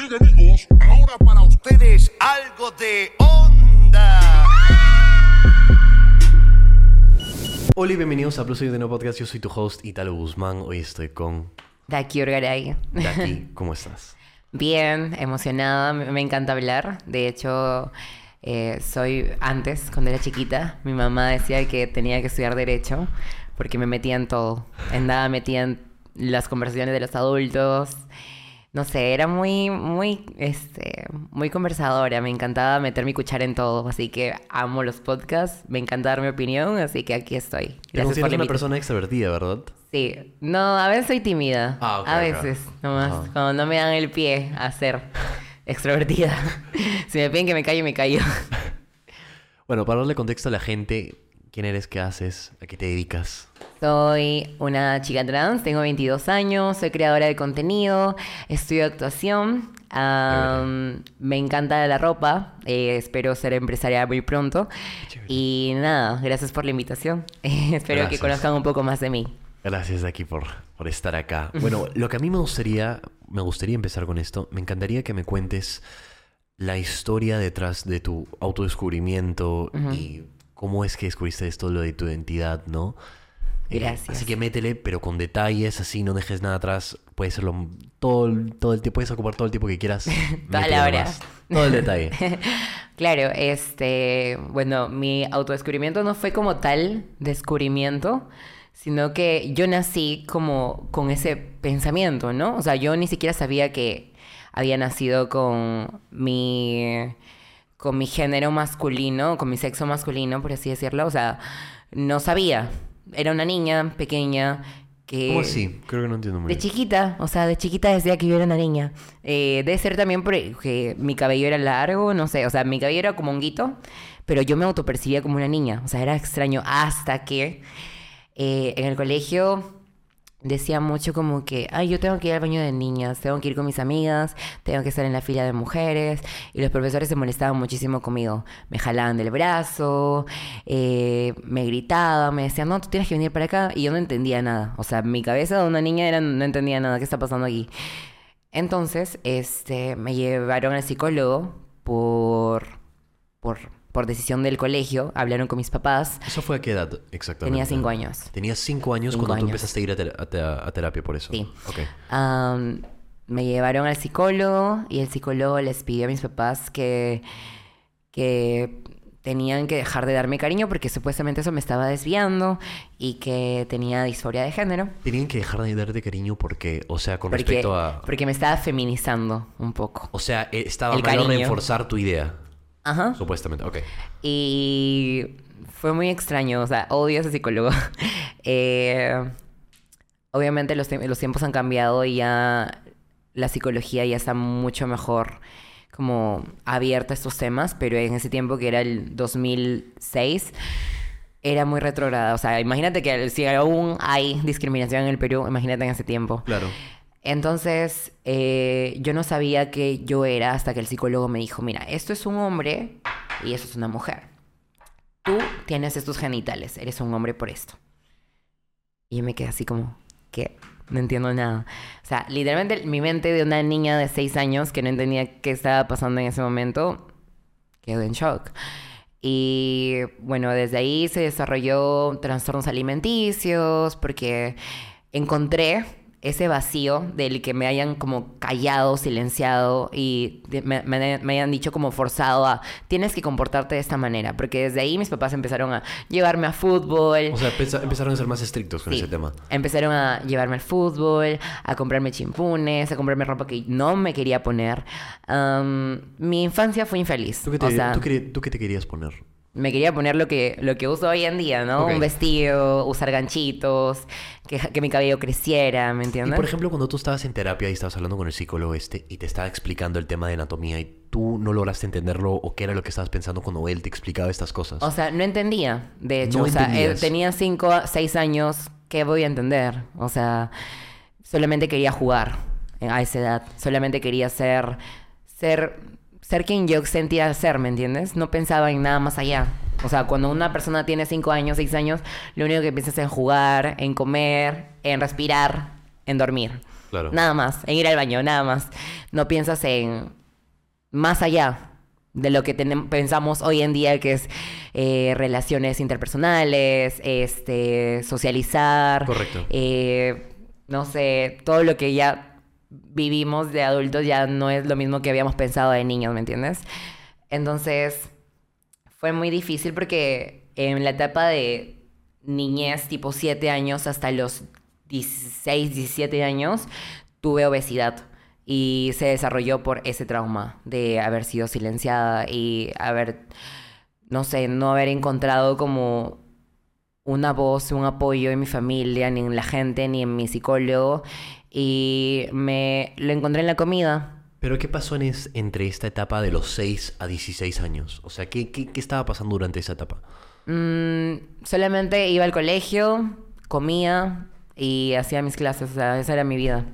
Bien amigos, ahora para ustedes algo de onda. Hola y bienvenidos a Plus de No Podcast. Yo soy tu host Italo Guzmán. Hoy estoy con Daki Orgaray. Daki. ¿Cómo estás? Bien, emocionada. Me me encanta hablar. De hecho, eh, soy antes, cuando era chiquita, mi mamá decía que tenía que estudiar Derecho porque me metía en todo. En nada metía en las conversaciones de los adultos. No sé, era muy, muy, este, muy conversadora. Me encantaba meter mi cuchara en todo. Así que amo los podcasts. Me encanta dar mi opinión. Así que aquí estoy. Te Gracias por la una persona extrovertida, ¿verdad? Sí, no, a veces soy tímida. Ah, a veces, nomás. Cuando no me dan el pie a ser extrovertida. si me piden que me callo, me callo. Bueno, para darle contexto a la gente, ¿quién eres? ¿Qué haces? ¿A qué te dedicas? Soy una chica trans, tengo 22 años, soy creadora de contenido, estudio actuación, me encanta la ropa, eh, espero ser empresaria muy pronto. Y nada, gracias por la invitación. espero que conozcan un poco más de mí. Gracias, Daki, por, por estar acá. Bueno, lo que a mí me gustaría, me gustaría empezar con esto. Me encantaría que me cuentes la historia detrás de tu autodescubrimiento y cómo es que descubriste esto, lo de tu identidad, ¿no? Eh, Gracias. así que métele, pero con detalles, así no dejes nada atrás. Puede serlo todo, todo el tiempo, puedes ocupar todo el tiempo que quieras. Toda la hora. Todo el detalle. Claro, este, bueno, mi autodescubrimiento no fue como tal descubrimiento, sino que yo nací como con ese pensamiento, ¿no? O sea, yo ni siquiera sabía que había nacido con mi con mi género masculino, con mi sexo masculino, por así decirlo, o sea, no sabía. Era una niña pequeña que ¿Cómo así? Creo que no entiendo muy de bien. chiquita, o sea, de chiquita decía que yo era una niña. Eh, debe ser también porque mi cabello era largo, no sé, o sea, mi cabello era como honguito, pero yo me autopercibía como una niña, o sea, era extraño hasta que eh, en el colegio decía mucho como que, ay, yo tengo que ir al baño de niñas, tengo que ir con mis amigas, tengo que estar en la fila de mujeres, y los profesores se molestaban muchísimo conmigo, me jalaban del brazo, eh, me gritaban, me decían, no, tú tienes que venir para acá, y yo no entendía nada, o sea, mi cabeza de una niña era, no entendía nada, ¿qué está pasando aquí? Entonces, este, me llevaron al psicólogo por, por, por decisión del colegio, hablaron con mis papás, ¿Eso fue a qué edad exactamente? tenía cinco años. Tenías cinco años Cinco cuando tú empezaste a ir a, ter- a te- a terapia por eso. Sí. Ok. Am, me llevaron al psicólogo y el psicólogo les pidió a mis papás que, que tenían que dejar de darme cariño porque supuestamente eso me estaba desviando y que tenía disforia de género. Tenían que dejar de darte cariño porque, o sea, con Porque, respecto a... porque me estaba feminizando un poco. O sea, eh, estaba El mal cariño. reforzar tu idea. Ajá. Supuestamente, ok. Y fue muy extraño, o sea, odio a ese psicólogo. Eh, obviamente los, los tiempos han cambiado y ya la psicología ya está mucho mejor como abierta a estos temas, pero en ese tiempo que era el 2006 era muy retrograda. O sea, imagínate que si aún hay discriminación en el Perú, imagínate en ese tiempo. Claro. Entonces, eh, yo no sabía que yo era hasta que el psicólogo me dijo, mira, esto es un hombre y esto es una mujer. Tú tienes estos genitales, eres un hombre por esto. Y yo me quedé así como, ¿qué? No entiendo nada. O sea, literalmente mi mente de una niña de seis años que no entendía qué estaba pasando en ese momento, quedó en shock. Y bueno, desde ahí se desarrolló trastornos alimenticios porque encontré ese vacío del que me hayan como callado, silenciado y me, me- me hayan dicho como forzado a tienes que comportarte de esta manera. Porque desde ahí mis papás empezaron a llevarme a fútbol. O sea, empezaron a ser más estrictos con Sí. ese tema. Empezaron a llevarme al fútbol, a comprarme chimpunes, a comprarme ropa que no me quería poner. Am, mi infancia fue infeliz. ¿Tú qué, te, o sea, tú qué- tú qué te querías poner? Me quería poner lo que, lo que uso hoy en día, ¿no? Un vestido, usar ganchitos, que, que mi cabello creciera, ¿me Y entiendes? por ejemplo, cuando tú estabas en terapia y estabas hablando con el psicólogo este y te estaba explicando el tema de anatomía y tú no lograste entenderlo o qué era lo que estabas pensando cuando él te explicaba estas cosas. O sea, no entendía, de hecho. No o sea, eh, entendías. tenía cinco, seis años, ¿qué voy a entender? O sea, solamente quería jugar a esa edad. Solamente quería ser, ser, ser quien yo sentía ser, ¿me entiendes? No pensaba en nada más allá. O sea, cuando una persona tiene cinco años, seis años, lo único que piensas es en jugar, en comer, en respirar, en dormir. Claro. Nada más, en ir al baño, nada más. No piensas en más allá de lo que pensamos hoy en día, que es eh, relaciones interpersonales, este, socializar. Correcto. eh, no sé, todo lo que ya vivimos de adultos ya no es lo mismo que habíamos pensado de niños, ¿me entiendes? Entonces, fue muy difícil porque en la etapa de niñez, tipo 7 años hasta los 16, 17 años, tuve obesidad. Y se desarrolló por ese trauma de haber sido silenciada y haber, no sé, no haber encontrado como una voz, un apoyo en mi familia, ni en la gente, ni en mi psicólogo. Y me lo encontré en la comida. Pero ¿qué pasó en es- entre esta etapa de los 6 a 16 años? O sea, ¿qué, qué, qué estaba pasando durante esa etapa? Mm, solamente iba al colegio, comía y hacía mis clases. O sea, esa era mi vida.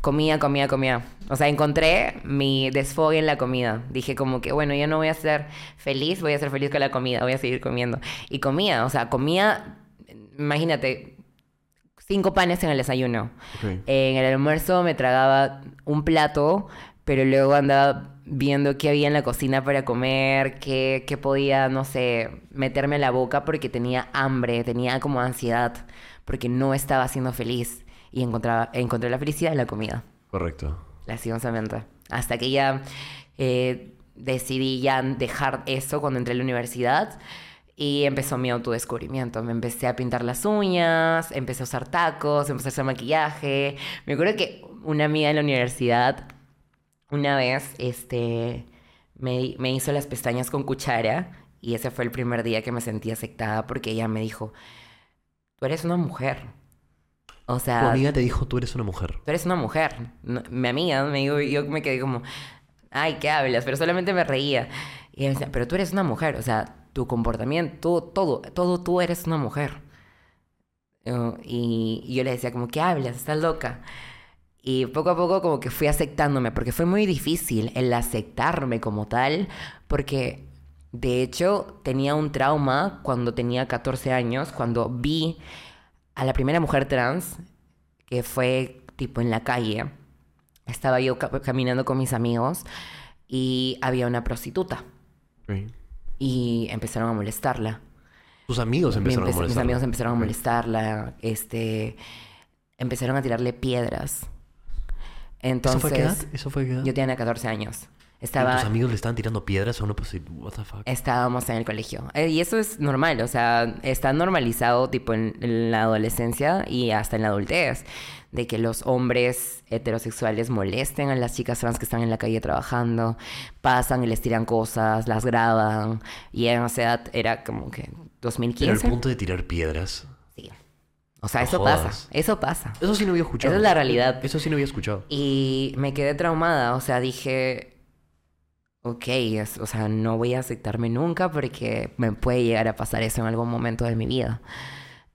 Comía, comía, comía. O sea, encontré mi desfogue en la comida. Dije como que, bueno, yo no voy a ser feliz, voy a ser feliz con la comida, voy a seguir comiendo. Y comía, o sea, comía, imagínate, cinco panes en el desayuno. En el almuerzo me tragaba un plato, pero luego andaba viendo qué había en la cocina para comer, qué, qué podía, no sé, meterme a la boca porque tenía hambre, tenía como ansiedad, porque no estaba siendo feliz. Y encontraba, encontré la felicidad en la comida, Correcto. lastimosamente. Hasta que ya eh, decidí ya dejar eso cuando entré a la universidad. Y empezó mi autodescubrimiento. Me empecé a pintar las uñas, empecé a usar tacos, empecé a hacer maquillaje. Me acuerdo que una amiga en la universidad, una vez, este, me, me hizo las pestañas con cuchara. Y ese fue el primer día que me sentí aceptada porque ella me dijo, tú eres una mujer. O sea, Tu amiga te dijo, tú eres una mujer. tú eres una mujer. No- mi amiga me dijo, yo me quedé como, ay, ¿qué hablas? Pero solamente me reía. Y ella me decía, pero tú eres una mujer, o sea, tu comportamiento, todo, todo tú eres una mujer. Eh, y, yo le decía como, ¿qué hablas? Estás loca. Y poco a poco como que fui aceptándome, porque fue muy difícil el aceptarme como tal, porque de hecho tenía un trauma cuando tenía 14 años, cuando vi a la primera mujer trans, que fue tipo en la calle. Estaba yo ca- caminando con mis amigos y había una prostituta y empezaron a molestarla. Tus amigos Mi- empezaron a mis molestar. amigos empezaron a molestarla, este, empezaron a tirarle piedras. ¿Eso Entonces, fue a qué edad? ¿Eso fue qué edad? yo tenía 14 años. ¿Y Estaba, tus amigos le estaban tirando piedras a una pues, what the fuck? estábamos en el colegio. Eh, y eso es normal, o sea, está normalizado tipo en, en la adolescencia y hasta en la adultez, de que los hombres heterosexuales molesten a las chicas trans que están en la calle trabajando, pasan y les tiran cosas, las graban, y en esa edad era como que Pero al 2015. punto de tirar piedras. Sí. O sea, No eso jodas. pasa, eso pasa. Eso sí no había escuchado. Esa es la realidad. Eso sí no había escuchado. Y me quedé traumada, o sea, dije, ok, es- o sea, no voy a aceptarme nunca porque me puede llegar a pasar eso en algún momento de mi vida.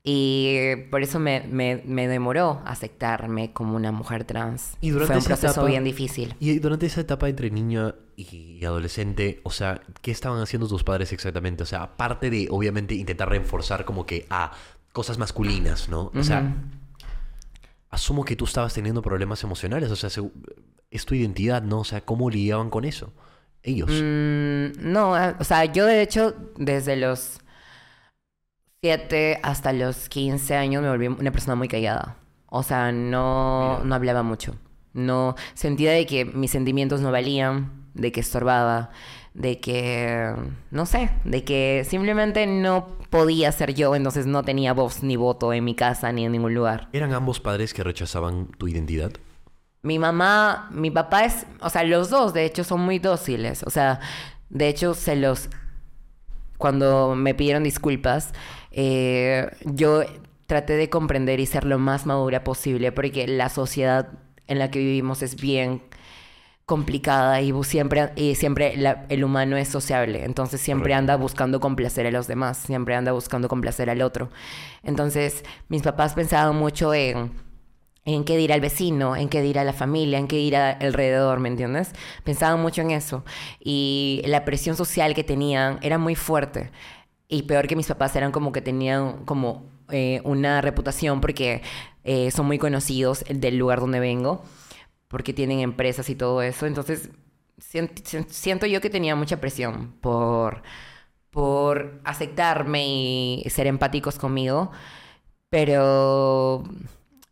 Y por eso me, me, me demoró aceptarme como una mujer trans. Y durante Fue un esa proceso etapa- bien difícil. Y durante esa etapa entre niña y adolescente, o sea, ¿qué estaban haciendo tus padres exactamente? O sea, aparte de, obviamente, intentar reforzar como que a cosas masculinas, ¿no? O sea, asumo que tú estabas teniendo problemas emocionales, o sea, es tu identidad, ¿no? O sea, ¿cómo lidiaban con eso? Ellos. Mm, no, o sea, yo de hecho desde los 7 hasta los 15 años me volví una persona muy callada. O sea, no, no hablaba mucho. No sentía de que mis sentimientos no valían, de que estorbaba, de que, no sé, de que simplemente no podía ser yo, entonces no tenía voz ni voto en mi casa ni en ningún lugar. ¿Eran ambos padres que rechazaban tu identidad? Mi mamá, mi papá es, o sea, los dos de hecho son muy dóciles, o sea, de hecho se los, cuando me pidieron disculpas, eh, yo traté de comprender y ser lo más madura posible porque la sociedad en la que vivimos es bien complicada y siempre, y siempre la- el humano es sociable, entonces siempre anda buscando complacer a los demás, siempre anda buscando complacer al otro. Entonces mis papás pensaban mucho en en qué dirá el vecino, en qué dirá la familia, en qué dirá alrededor, ¿me entiendes? Pensaban mucho en eso. Y la presión social que tenían era muy fuerte. Y peor que mis papás eran como que tenían como eh, una reputación porque eh, son muy conocidos del lugar donde vengo, porque tienen empresas y todo eso. Entonces, sien- sien- siento yo que tenía mucha presión por, por aceptarme y ser empáticos conmigo. Pero,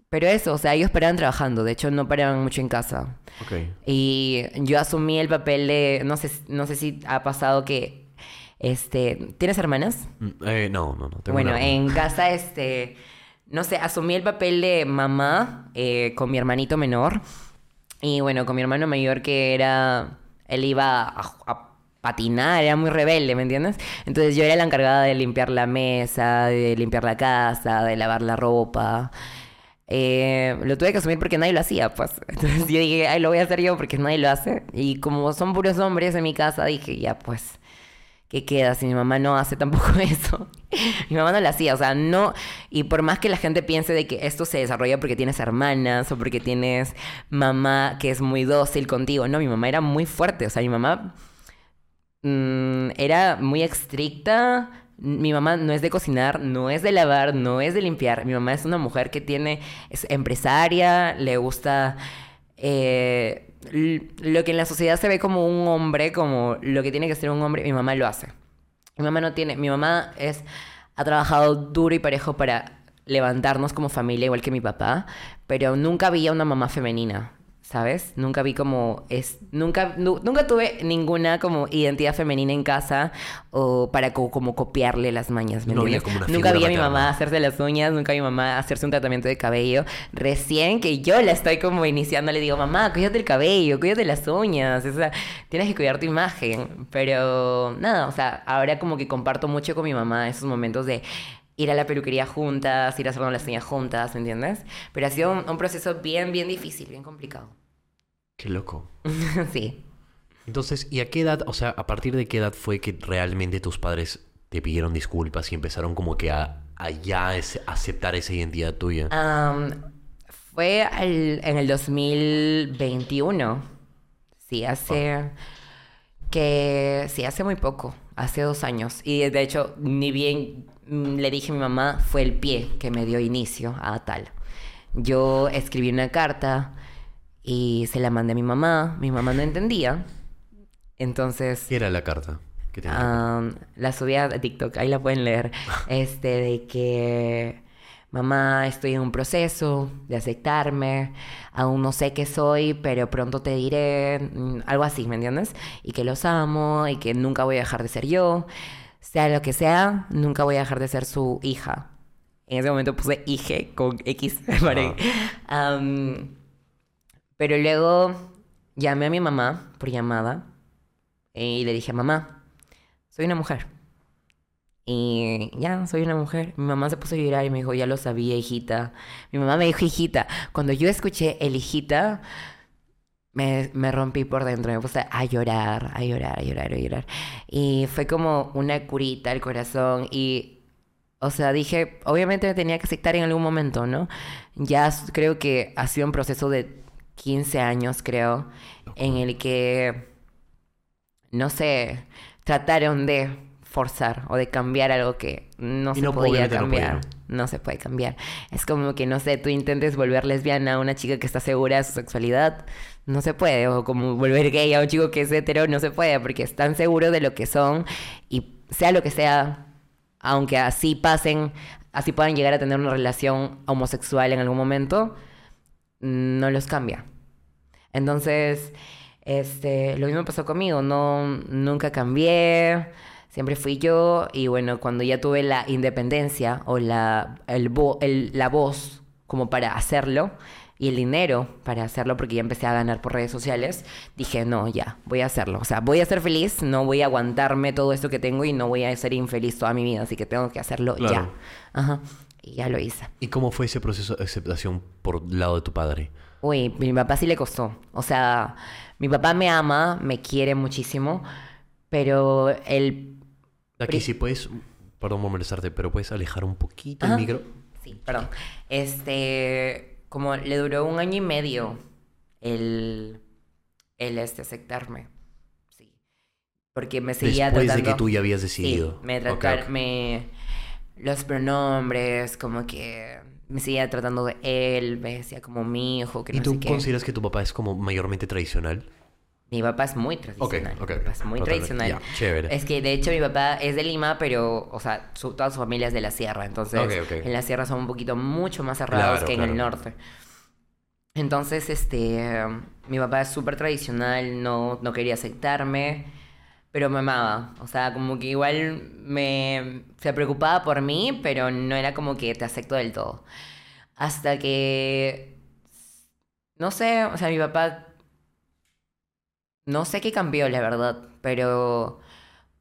pero eso, o sea, ellos paraban trabajando, de hecho no paraban mucho en casa. Ok. Y yo asumí el papel de, no sé, no sé si ha pasado que, este, ¿tienes hermanas? Mm, eh, no, no, no. tengo bueno, en casa, este, no sé, asumí el papel de mamá eh, con mi hermanito menor. Y bueno, con mi hermano mayor que era, él iba a, a patinar, era muy rebelde, ¿me entiendes? Entonces yo era la encargada de limpiar la mesa, de limpiar la casa, de lavar la ropa. Eh, lo tuve que asumir porque nadie lo hacía, pues. Entonces yo dije, ay, lo voy a hacer yo porque nadie lo hace. Y como son puros hombres en mi casa, dije, ya, pues, ¿qué queda si mi mamá no hace tampoco eso? mi mamá no lo hacía, o sea, no. Y por más que la gente piense de que esto se desarrolla porque tienes hermanas o porque tienes mamá que es muy dócil contigo, no, mi mamá era muy fuerte, o sea, mi mamá mm, era muy estricta. Mi mamá no es de cocinar, no es de lavar, no es de limpiar. Mi mamá es una mujer que tiene, es empresaria, le gusta eh, lo que en la sociedad se ve como un hombre, como lo que tiene que ser un hombre, mi mamá lo hace. Mi mamá no tiene, mi mamá es, ha trabajado duro y parejo para levantarnos como familia, igual que mi papá, pero nunca vi a una mamá femenina, ¿sabes? Nunca vi como es, nunca, nu- nunca tuve ninguna como identidad femenina en casa o para co- como copiarle las mañas, ¿me No había entiendes? como una nunca vi a mi mamá hacerse las uñas, nunca vi a mi mamá hacerse un tratamiento de cabello. Recién que yo la estoy como iniciando, le digo, mamá, cuídate el cabello, cuídate las uñas, o sea, tienes que cuidar tu imagen. Pero nada, o sea, ahora como que comparto mucho con mi mamá esos momentos de ir a la peluquería juntas, ir a hacernos las uñas juntas, ¿me entiendes? Pero ha sido un, un proceso bien, bien difícil, bien complicado. Qué loco. sí. Entonces, ¿y a qué edad, o sea, a partir de qué edad fue que realmente tus padres te pidieron disculpas y empezaron como que a, a ya ese- aceptar esa identidad tuya? Fue al- en el 2021. Sí, hace. Que. Sí, hace muy poco. Hace dos años. Y de hecho, ni bien le dije a mi mamá, fue el pie que me dio inicio a tal. Yo escribí una carta y se la mandé a mi mamá. Mi mamá no entendía. Entonces. ¿Qué era la carta? que tenía? La subí a TikTok, ahí la pueden leer. Este, de que mamá, estoy en un proceso de aceptarme, aún no sé qué soy, pero pronto te diré, mm, algo así, ¿me entiendes? Y que los amo y que nunca voy a dejar de ser yo, sea lo que sea, nunca voy a dejar de ser su hija. En ese momento puse hije con X, pero luego llamé a mi mamá por llamada y le dije, mamá, soy una mujer. Y ya, soy una mujer. Mi mamá se puso a llorar y me dijo, ya lo sabía, hijita. Mi mamá me dijo, hijita. Cuando yo escuché el hijita, me, me rompí por dentro. Me puse a llorar, a llorar, a llorar, a llorar. Y fue como una curita al corazón. Y, o sea, dije, obviamente me tenía que aceptar en algún momento, ¿no? Ya creo que ha sido un proceso de 15 años, creo, en el que no sé, trataron de forzar o de cambiar algo que no Y se no, podía no cambiar. pudieron. No, se puede cambiar. Es como que, no sé, tú intentes volver lesbiana a una chica que está segura de su sexualidad. No se puede. O como volver gay a un chico que es hetero. No se puede porque están seguros de lo que son. Y sea lo que sea, aunque así pasen, así puedan llegar a tener una relación homosexual en algún momento, no los cambia. Entonces, este, lo mismo pasó conmigo, no, nunca cambié, siempre fui yo y bueno, cuando ya tuve la independencia o la, el vo- el- la voz como para hacerlo y el dinero para hacerlo porque ya empecé a ganar por redes sociales, dije, no, ya, voy a hacerlo. O sea, voy a ser feliz, no voy a aguantarme todo esto que tengo y no voy a ser infeliz toda mi vida, así que tengo que hacerlo ya. Ajá. Y ya lo hice. ¿Y cómo fue ese proceso de aceptación por el lado de tu padre? Uy, mi papá sí le costó. O sea, mi papá me ama, me quiere muchísimo, pero él... Aquí si puedes, perdón por molestarte, pero puedes alejar un poquito Ajá. el micro. Sí, perdón. Este, como le duró un año y medio el, el este, aceptarme. Sí. Porque me seguía Después tratando... de que tú ya habías Sí, decidido. me. Los pronombres, como que me seguía tratando de él, me decía como mi hijo, que ¿Y no tú sé qué. consideras que tu papá es como mayormente tradicional? Mi papá es muy tradicional. ok, Mi papá es muy totalmente. tradicional. Ya, chévere. Es que de hecho mi papá es de Lima, pero, o sea, su- toda su familia es de la sierra. Entonces, Ok, ok. en la sierra son un poquito mucho más cerrados Claro, que en el norte. Entonces, este, mi papá es súper tradicional, no, no quería aceptarme, pero me amaba. O sea, como que igual me, se preocupaba por mí, pero no era como que te acepto del todo. Hasta que, no sé, o sea, mi papá no sé qué cambió, la verdad, pero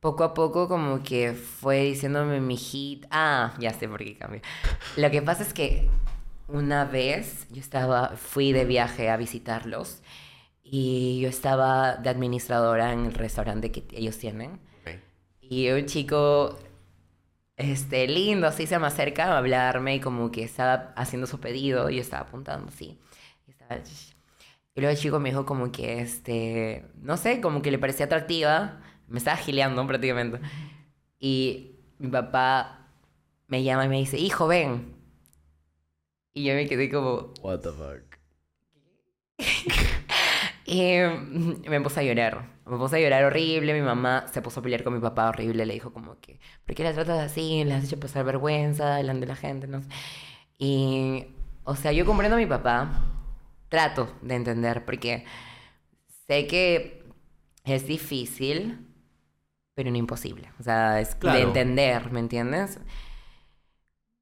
poco a poco como que fue diciéndome mi hit. Ah, ya sé por qué cambió. Lo que pasa es que una vez yo estaba, fui de viaje a visitarlos y yo estaba de administradora en el restaurante que ellos tienen. Y un chico, este, lindo, así se me acerca a hablarme y como que estaba haciendo su pedido y yo estaba apuntando, sí. Y, estaba- y luego el chico me dijo como que, este, no sé, como que le parecía atractiva. Me estaba gileando prácticamente. Y mi papá me llama y me dice, hijo, ven. Y yo me quedé como, What the fuck. y mm, me puse a llorar. Me puse a llorar horrible. Mi mamá se puso a pelear con mi papá horrible. Le dijo como que, ¿por qué la tratas así? Le has hecho pasar vergüenza delante de la gente. No sé. Y, o sea, yo comprendo a mi papá. Trato de entender porque sé que es difícil, pero no imposible. O sea, es Claro. de entender, ¿me entiendes?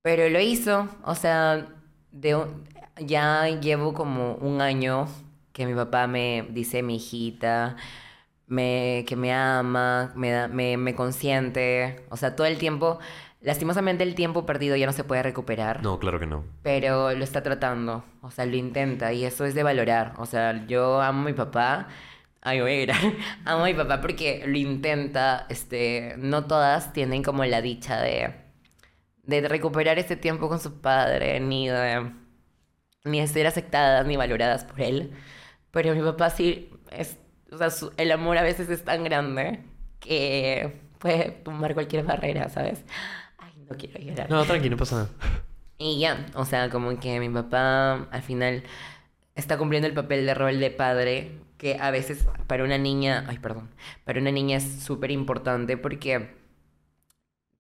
Pero lo hizo, o sea, de un- ya llevo como un año que mi papá me dice mi hijita, me, que me ama, me, da- me, me consiente, o sea, todo el tiempo, lastimosamente el tiempo perdido ya no se puede recuperar, No, claro que no. pero lo está tratando, o sea, lo intenta y eso es de valorar, o sea, yo amo a mi papá. Ay, voy a llorar. Amo a mi papá porque lo intenta. Este, no todas tienen como la dicha de, de recuperar ese tiempo con su padre, ni de, ni de ser aceptadas ni valoradas por él. Pero mi papá sí es, o sea, su- el amor a veces es tan grande que puede tumbar cualquier barrera, ¿sabes? No quiero llorar. No, tranqui, no pasa nada. Y ya, o sea, como que mi papá al final está cumpliendo el papel de rol de padre, que a veces para una niña, ay, perdón, para una niña es súper importante porque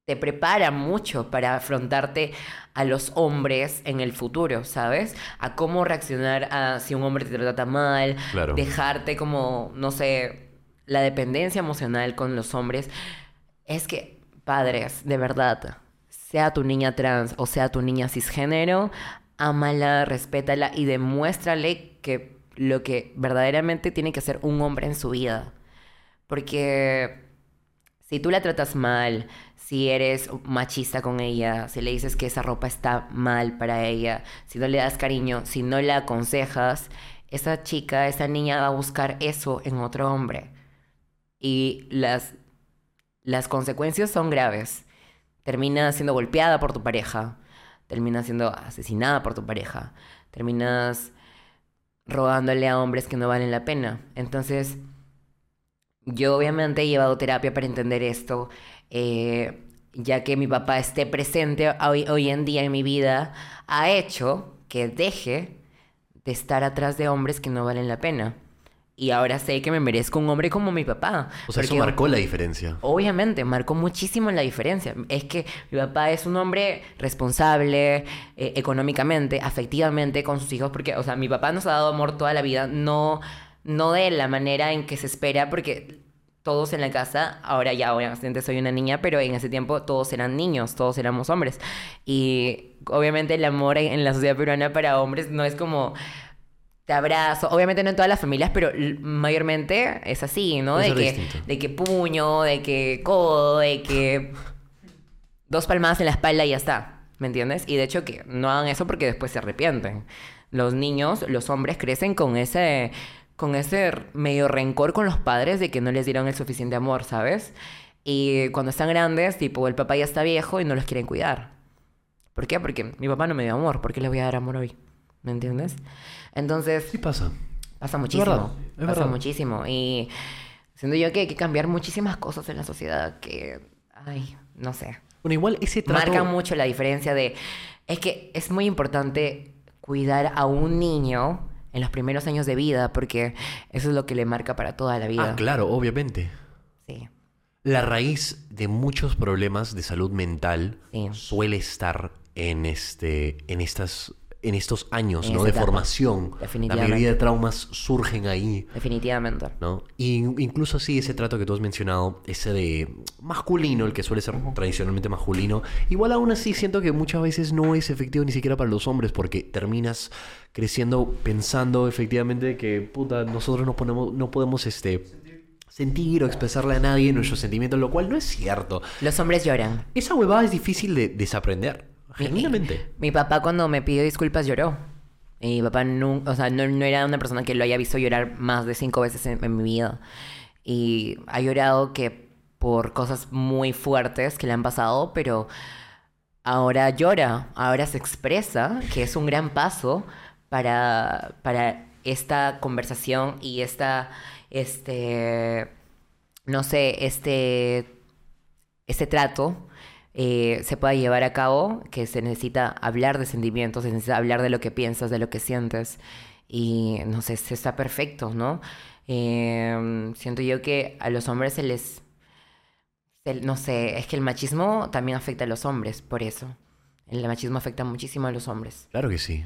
te prepara mucho para afrontarte a los hombres en el futuro, ¿sabes? A cómo reaccionar a si un hombre te trata mal, Claro. dejarte como, no sé, la dependencia emocional con los hombres. Es que, padres, de verdad, sea tu niña trans o sea tu niña cisgénero, ámala, respétala y demuéstrale que lo que verdaderamente tiene que hacer un hombre en su vida. Porque si tú la tratas mal, si eres machista con ella, si le dices que esa ropa está mal para ella, si no le das cariño, si no la aconsejas, esa chica, esa niña va a buscar eso en otro hombre. Y las, las consecuencias son graves. Termina siendo golpeada por tu pareja, termina siendo asesinada por tu pareja, terminas rogándole a hombres que no valen la pena. Entonces, yo obviamente he llevado terapia para entender esto, eh, ya que mi papá esté presente hoy, hoy en día en mi vida, ha hecho que deje de estar atrás de hombres que no valen la pena. Y ahora sé que me merezco un hombre como mi papá. O sea, eso marcó la diferencia. Obviamente, marcó muchísimo la diferencia. Es que mi papá es un hombre responsable eh, económicamente, afectivamente con sus hijos, porque, o sea, mi papá nos ha dado amor toda la vida, no, no de la manera en que se espera, porque todos en la casa, ahora ya obviamente soy una niña, pero en ese tiempo todos eran niños, todos éramos hombres. Y obviamente el amor en la sociedad peruana para hombres no es como te abrazo, obviamente no en todas las familias, pero mayormente es así, ¿no? De que, distinto. de que puño, de que codo, de que dos palmadas en la espalda y ya está, ¿me entiendes? Y de hecho que no hagan eso porque después se arrepienten. Los niños, los hombres crecen con ese con ese medio rencor con los padres de que no les dieron el suficiente amor, ¿sabes? Y cuando están grandes, tipo, el papá ya está viejo y no los quieren cuidar. ¿Por qué? Porque mi papá no me dio amor, ¿por qué le voy a dar amor hoy? ¿Me entiendes? Entonces, Sí pasa. Pasa muchísimo. verdad, es pasa verdad. muchísimo. Y Siento yo que hay que cambiar muchísimas cosas en la sociedad que, ay, no sé. Bueno, igual ese trato... Marcan mucho la diferencia de... Es que es muy importante cuidar a un niño en los primeros años de vida porque eso es lo que le marca para toda la vida. Ah, claro, obviamente. Sí. La raíz de muchos problemas de salud mental Sí. suele estar en este, en estas, en estos años, En ¿no? De etapa. formación. La mayoría de traumas surgen ahí, Definitivamente. ¿no? Y incluso así ese trato que tú has mencionado, ese de masculino, el que suele ser tradicionalmente masculino, igual aún así siento que muchas veces no es efectivo ni siquiera para los hombres, porque terminas creciendo pensando efectivamente que puta, nosotros no ponemos, no podemos este sentir o expresarle a nadie nuestros sentimientos, lo cual no es cierto. Los hombres lloran. Esa huevada es difícil de desaprender. Genuinamente. Mi papá cuando me pidió disculpas lloró. Y mi papá no, o sea, no, no era una persona que lo haya visto llorar más de cinco veces en, en mi vida. Y ha llorado que por cosas muy fuertes que le han pasado, pero ahora llora, ahora se expresa, que es un gran paso para, para esta conversación y esta, este, no sé, este, este trato eh, se pueda llevar a cabo, que se necesita hablar de sentimientos, se necesita hablar de lo que piensas, de lo que sientes. Y no sé, se está perfecto, ¿no? Eh, siento yo que a los hombres se les... no sé, es que el machismo también afecta a los hombres, por eso. El machismo afecta muchísimo a los hombres. Claro que sí.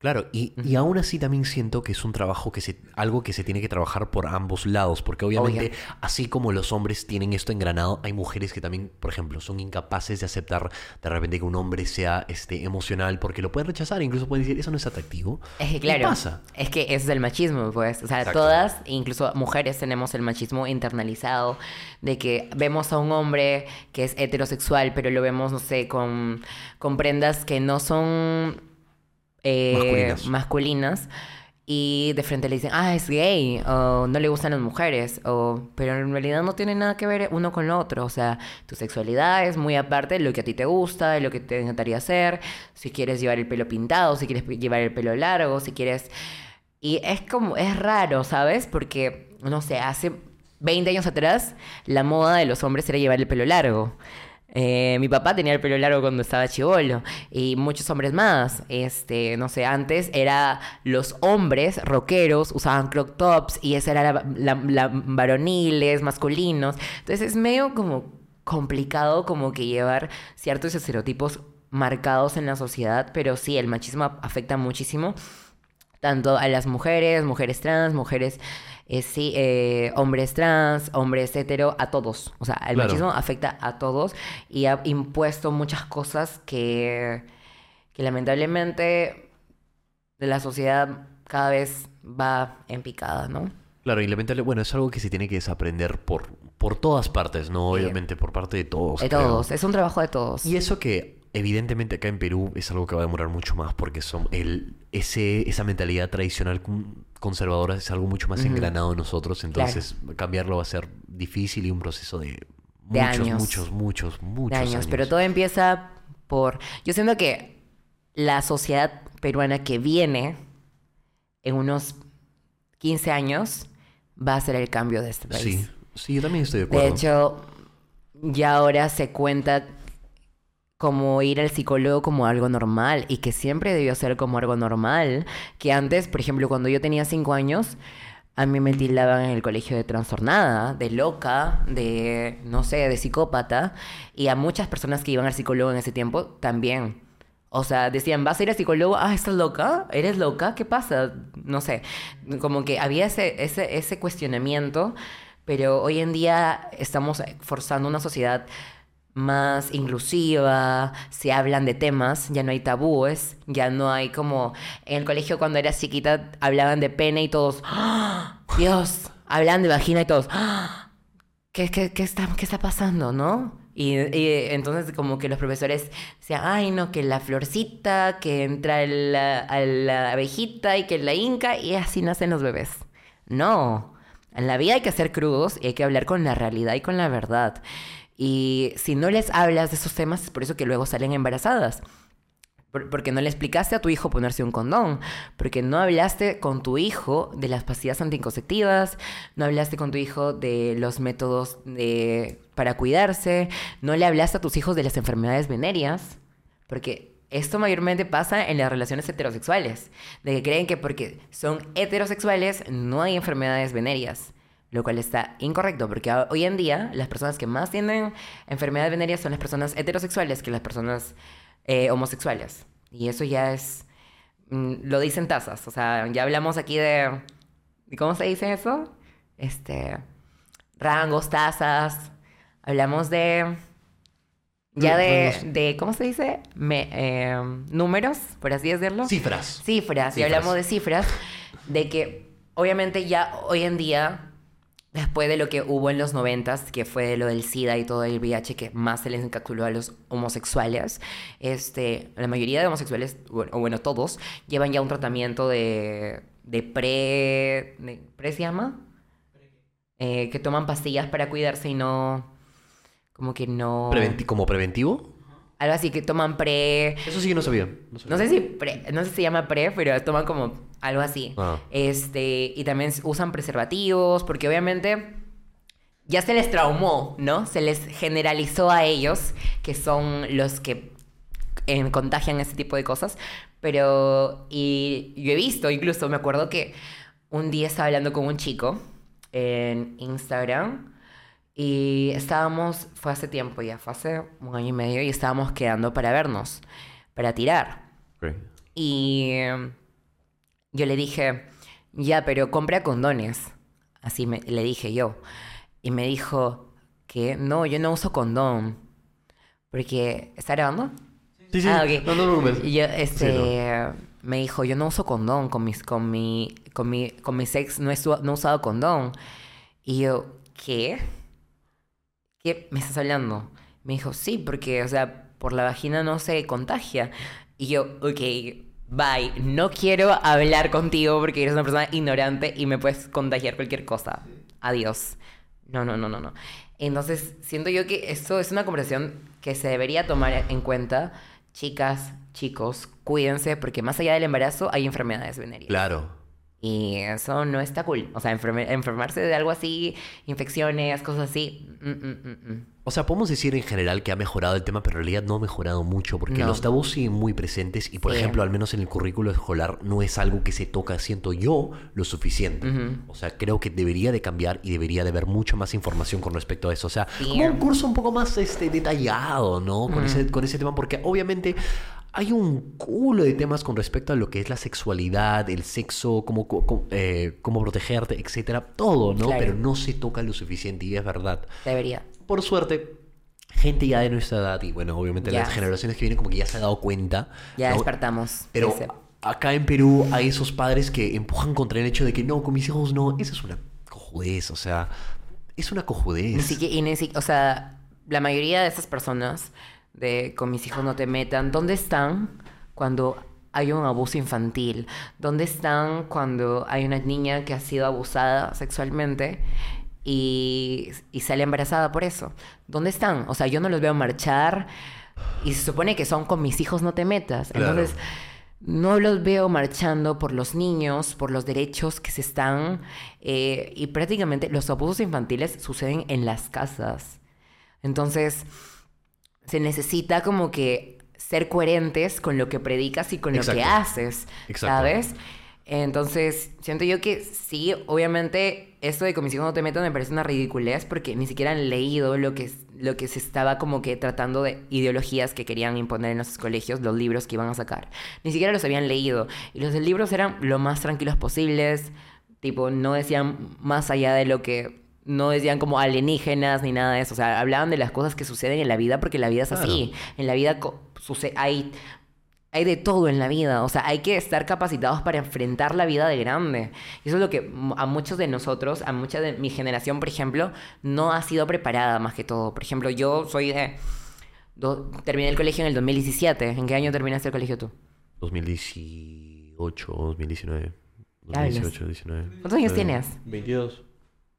Claro, y, y aún así también siento que es un trabajo que se, algo que se tiene que trabajar por ambos lados, porque obviamente, Obvio. así como los hombres tienen esto engranado, hay mujeres que también, por ejemplo, son incapaces de aceptar de repente que un hombre sea este, emocional, porque lo pueden rechazar, incluso pueden decir, eso no es atractivo. Es que ¿Qué claro, pasa? es que ese es el machismo, pues. O sea, Exacto. todas, incluso mujeres, tenemos el machismo internalizado de que vemos a un hombre que es heterosexual, pero lo vemos, no sé, con, con prendas que no son eh, Masculinas. masculinas. Y de frente le dicen, ah, es gay, o no le gustan las mujeres, o... pero en realidad no tiene nada que ver uno con lo otro. O sea, tu sexualidad es muy aparte de lo que a ti te gusta, de lo que te encantaría hacer. Si quieres llevar el pelo pintado, si quieres llevar el pelo largo, si quieres... Y es como, es raro, ¿sabes? Porque, no sé, hace 20 años atrás, la moda de los hombres era llevar el pelo largo. Eh, mi papá tenía el pelo largo cuando estaba chivolo y muchos hombres más. Este, no sé, antes era los hombres rockeros usaban crop tops y esa era la, varoniles, masculinos. Entonces es medio como complicado como que llevar ciertos estereotipos marcados en la sociedad, pero sí, el machismo afecta muchísimo tanto a las mujeres, mujeres trans, mujeres, eh, sí, eh, hombres trans, hombres hetero, a todos. O sea, el Claro. machismo afecta a todos y ha impuesto muchas cosas que, que lamentablemente la sociedad cada vez va en picada, ¿no? Claro, y lamentable, bueno, es algo que se tiene que desaprender por, por todas partes, ¿no? Sí. Obviamente, por parte de todos. De creo. todos, es un trabajo de todos. Y eso que evidentemente acá en Perú es algo que va a demorar mucho más porque son el, ese, esa mentalidad tradicional con- conservadora es algo mucho más engranado en nosotros, entonces cambiarlo va a ser difícil y un proceso de, De muchos, años. muchos, muchos, muchos de años, pero todo empieza por... Yo siento que la sociedad peruana que viene en unos 15 años va a ser el cambio de este país. Sí, sí, yo también estoy de acuerdo. De hecho, ya ahora se cuenta como ir al psicólogo como algo normal y que siempre debió ser como algo normal. Que antes, por ejemplo, cuando yo tenía cinco años, a mí me tildaban en el colegio de trastornada, de loca, de, no sé, de psicópata. Y a muchas personas que iban al psicólogo en ese tiempo también. O sea, decían, ¿vas a ir al psicólogo? Ah, ¿estás loca? ¿Eres loca? ¿Qué pasa? No sé. Como que había ese, ese, ese cuestionamiento, pero hoy en día estamos forzando una sociedad más inclusiva, se hablan de temas, ya no hay tabúes, ya no hay como en el colegio cuando eras chiquita hablaban de pene y todos, ¡Ah! Dios, hablaban de vagina y todos, ¡Ah! ¿Qué, qué, qué está, ¿qué está pasando, no? Y, y entonces como que los profesores decían, ay no, que la florcita, que entra la, a la abejita y que la inca y así nacen los bebés. No, en la vida hay que ser crudos y hay que hablar con la realidad y con la verdad. Y si no les hablas de esos temas es por eso que luego salen embarazadas. Por- Porque no le explicaste a tu hijo ponerse un condón. Porque no hablaste con tu hijo de las pastillas anticonceptivas. No hablaste con tu hijo de los métodos de, para cuidarse. No le hablaste a tus hijos de las enfermedades venéreas. Porque esto mayormente pasa en las relaciones heterosexuales. De que creen que porque son heterosexuales no hay enfermedades venéreas. Lo cual está incorrecto, porque hoy en día las personas que más tienen enfermedades venéreas son las personas heterosexuales que las personas eh, homosexuales. Y eso ya es... mm, lo dicen tasas. O sea, ya hablamos aquí de... ¿de ¿Cómo se dice eso? Este... Rangos, tasas. Hablamos de... Ya de, de ¿cómo se dice? Me- eh, números, por así decirlo. Cifras. Cifras, y Cifras. hablamos de cifras, de que obviamente ya hoy en día, después de lo que hubo en los noventas, que fue lo del SIDA y todo el VIH que más se les encapsuló a los homosexuales, este, la mayoría de homosexuales, o bueno, todos, llevan ya un tratamiento de, de pre... ¿Pre se llama? Eh, que toman pastillas para cuidarse y no... Como que no... ¿Como preventivo? Algo así, que toman pre... Eso sí que no sabía. No, sabía. No sé si pre- no sé si se llama pre, pero toman como algo así. Ah. Este, y también usan preservativos, porque obviamente ya se les traumó, ¿no? Se les generalizó a ellos, que son los que eh, contagian ese tipo de cosas. Pero, y yo he visto, incluso me acuerdo que un día estaba hablando con un chico en Instagram y estábamos, fue hace tiempo ya, fue hace un año y medio y estábamos quedando para vernos, para tirar. Y eh, yo le dije, ya, pero compra condones. Así me, le dije yo. Y me dijo que no, yo no uso condón. Porque, ¿está grabando? Sí, sí. Ah. No, no, no, no. Y yo, este, Sí, me dijo, yo no uso condón con mis, con mi, con mi, con mi sex, no he, no he usado condón. Y yo, ¿qué? ¿Qué me estás hablando? Me dijo, sí, porque, o sea, por la vagina no se contagia. Y yo, ok, bye, no quiero hablar contigo porque eres una persona ignorante y me puedes contagiar cualquier cosa. Adiós. No, no, no, no, no. Entonces, siento yo que esto es una conversación que se debería tomar en cuenta. Chicas, chicos, cuídense porque más allá del embarazo hay enfermedades venéreas. Claro. Y eso no está cool. O sea, enferme- enfermarse de algo así, infecciones, cosas así. mm, mm, mm. O sea, podemos decir en general que ha mejorado el tema, pero en realidad no ha mejorado mucho, porque No. los tabús siguen muy presentes y, por Sí. ejemplo, al menos en el currículo escolar, no es algo que se toca, siento yo, lo suficiente. O sea, creo que debería de cambiar y debería de haber mucha más información con respecto a eso. O sea, Sí. como un curso un poco más este, detallado, ¿no? Con, ese, con ese tema, porque obviamente hay un culo de temas con respecto a lo que es la sexualidad, el sexo, cómo, cómo, eh, cómo protegerte, etcétera, todo, ¿no? Claro. Pero no se toca lo suficiente y es verdad Debería. por suerte, gente ya de nuestra edad y bueno, obviamente Ya. las generaciones que vienen como que ya se ha dado cuenta. Ya ¿no? despertamos. Pero Ese- acá en Perú hay esos padres que empujan contra el hecho de que no, con mis hijos no. Eso es una cojudez, o sea, es una cojudez. Ni siquiera, o sea, la mayoría de esas personas de con mis hijos no te metan, ¿dónde están cuando hay un abuso infantil? ¿Dónde están cuando hay una niña que ha sido abusada sexualmente y, y sale embarazada por eso? ¿Dónde están? O sea, yo no los veo marchar y se supone que son con mis hijos no te metas. Claro. Entonces, no los veo marchando por los niños, por los derechos que se están... eh, y prácticamente los abusos infantiles suceden en las casas. Entonces, se necesita como que ser coherentes con lo que predicas y con lo que haces, Exacto. ¿sabes? Entonces, siento yo que sí, obviamente, esto de comisión no te metas me parece una ridiculez porque ni siquiera han leído lo que, lo que se estaba como que tratando de ideologías que querían imponer en los colegios, los libros que iban a sacar. Ni siquiera los habían leído. Y los libros eran lo más tranquilos posibles, tipo, no decían más allá de lo que... No decían como alienígenas ni nada de eso. O sea, hablaban de las cosas que suceden en la vida porque la vida es así. En la vida co- suce- hay hay de todo en la vida, o sea, hay que estar capacitados para enfrentar la vida de grande. Y eso es lo que a muchos de nosotros, a mucha de mi generación, por ejemplo, no ha sido preparada más que todo. Por ejemplo, yo soy de... do- terminé el colegio en el 2017. ¿En qué año terminaste el colegio tú? 2018, 2019. ¿Qué hablas? 2018, 19. ¿Cuántos años tienes? 22.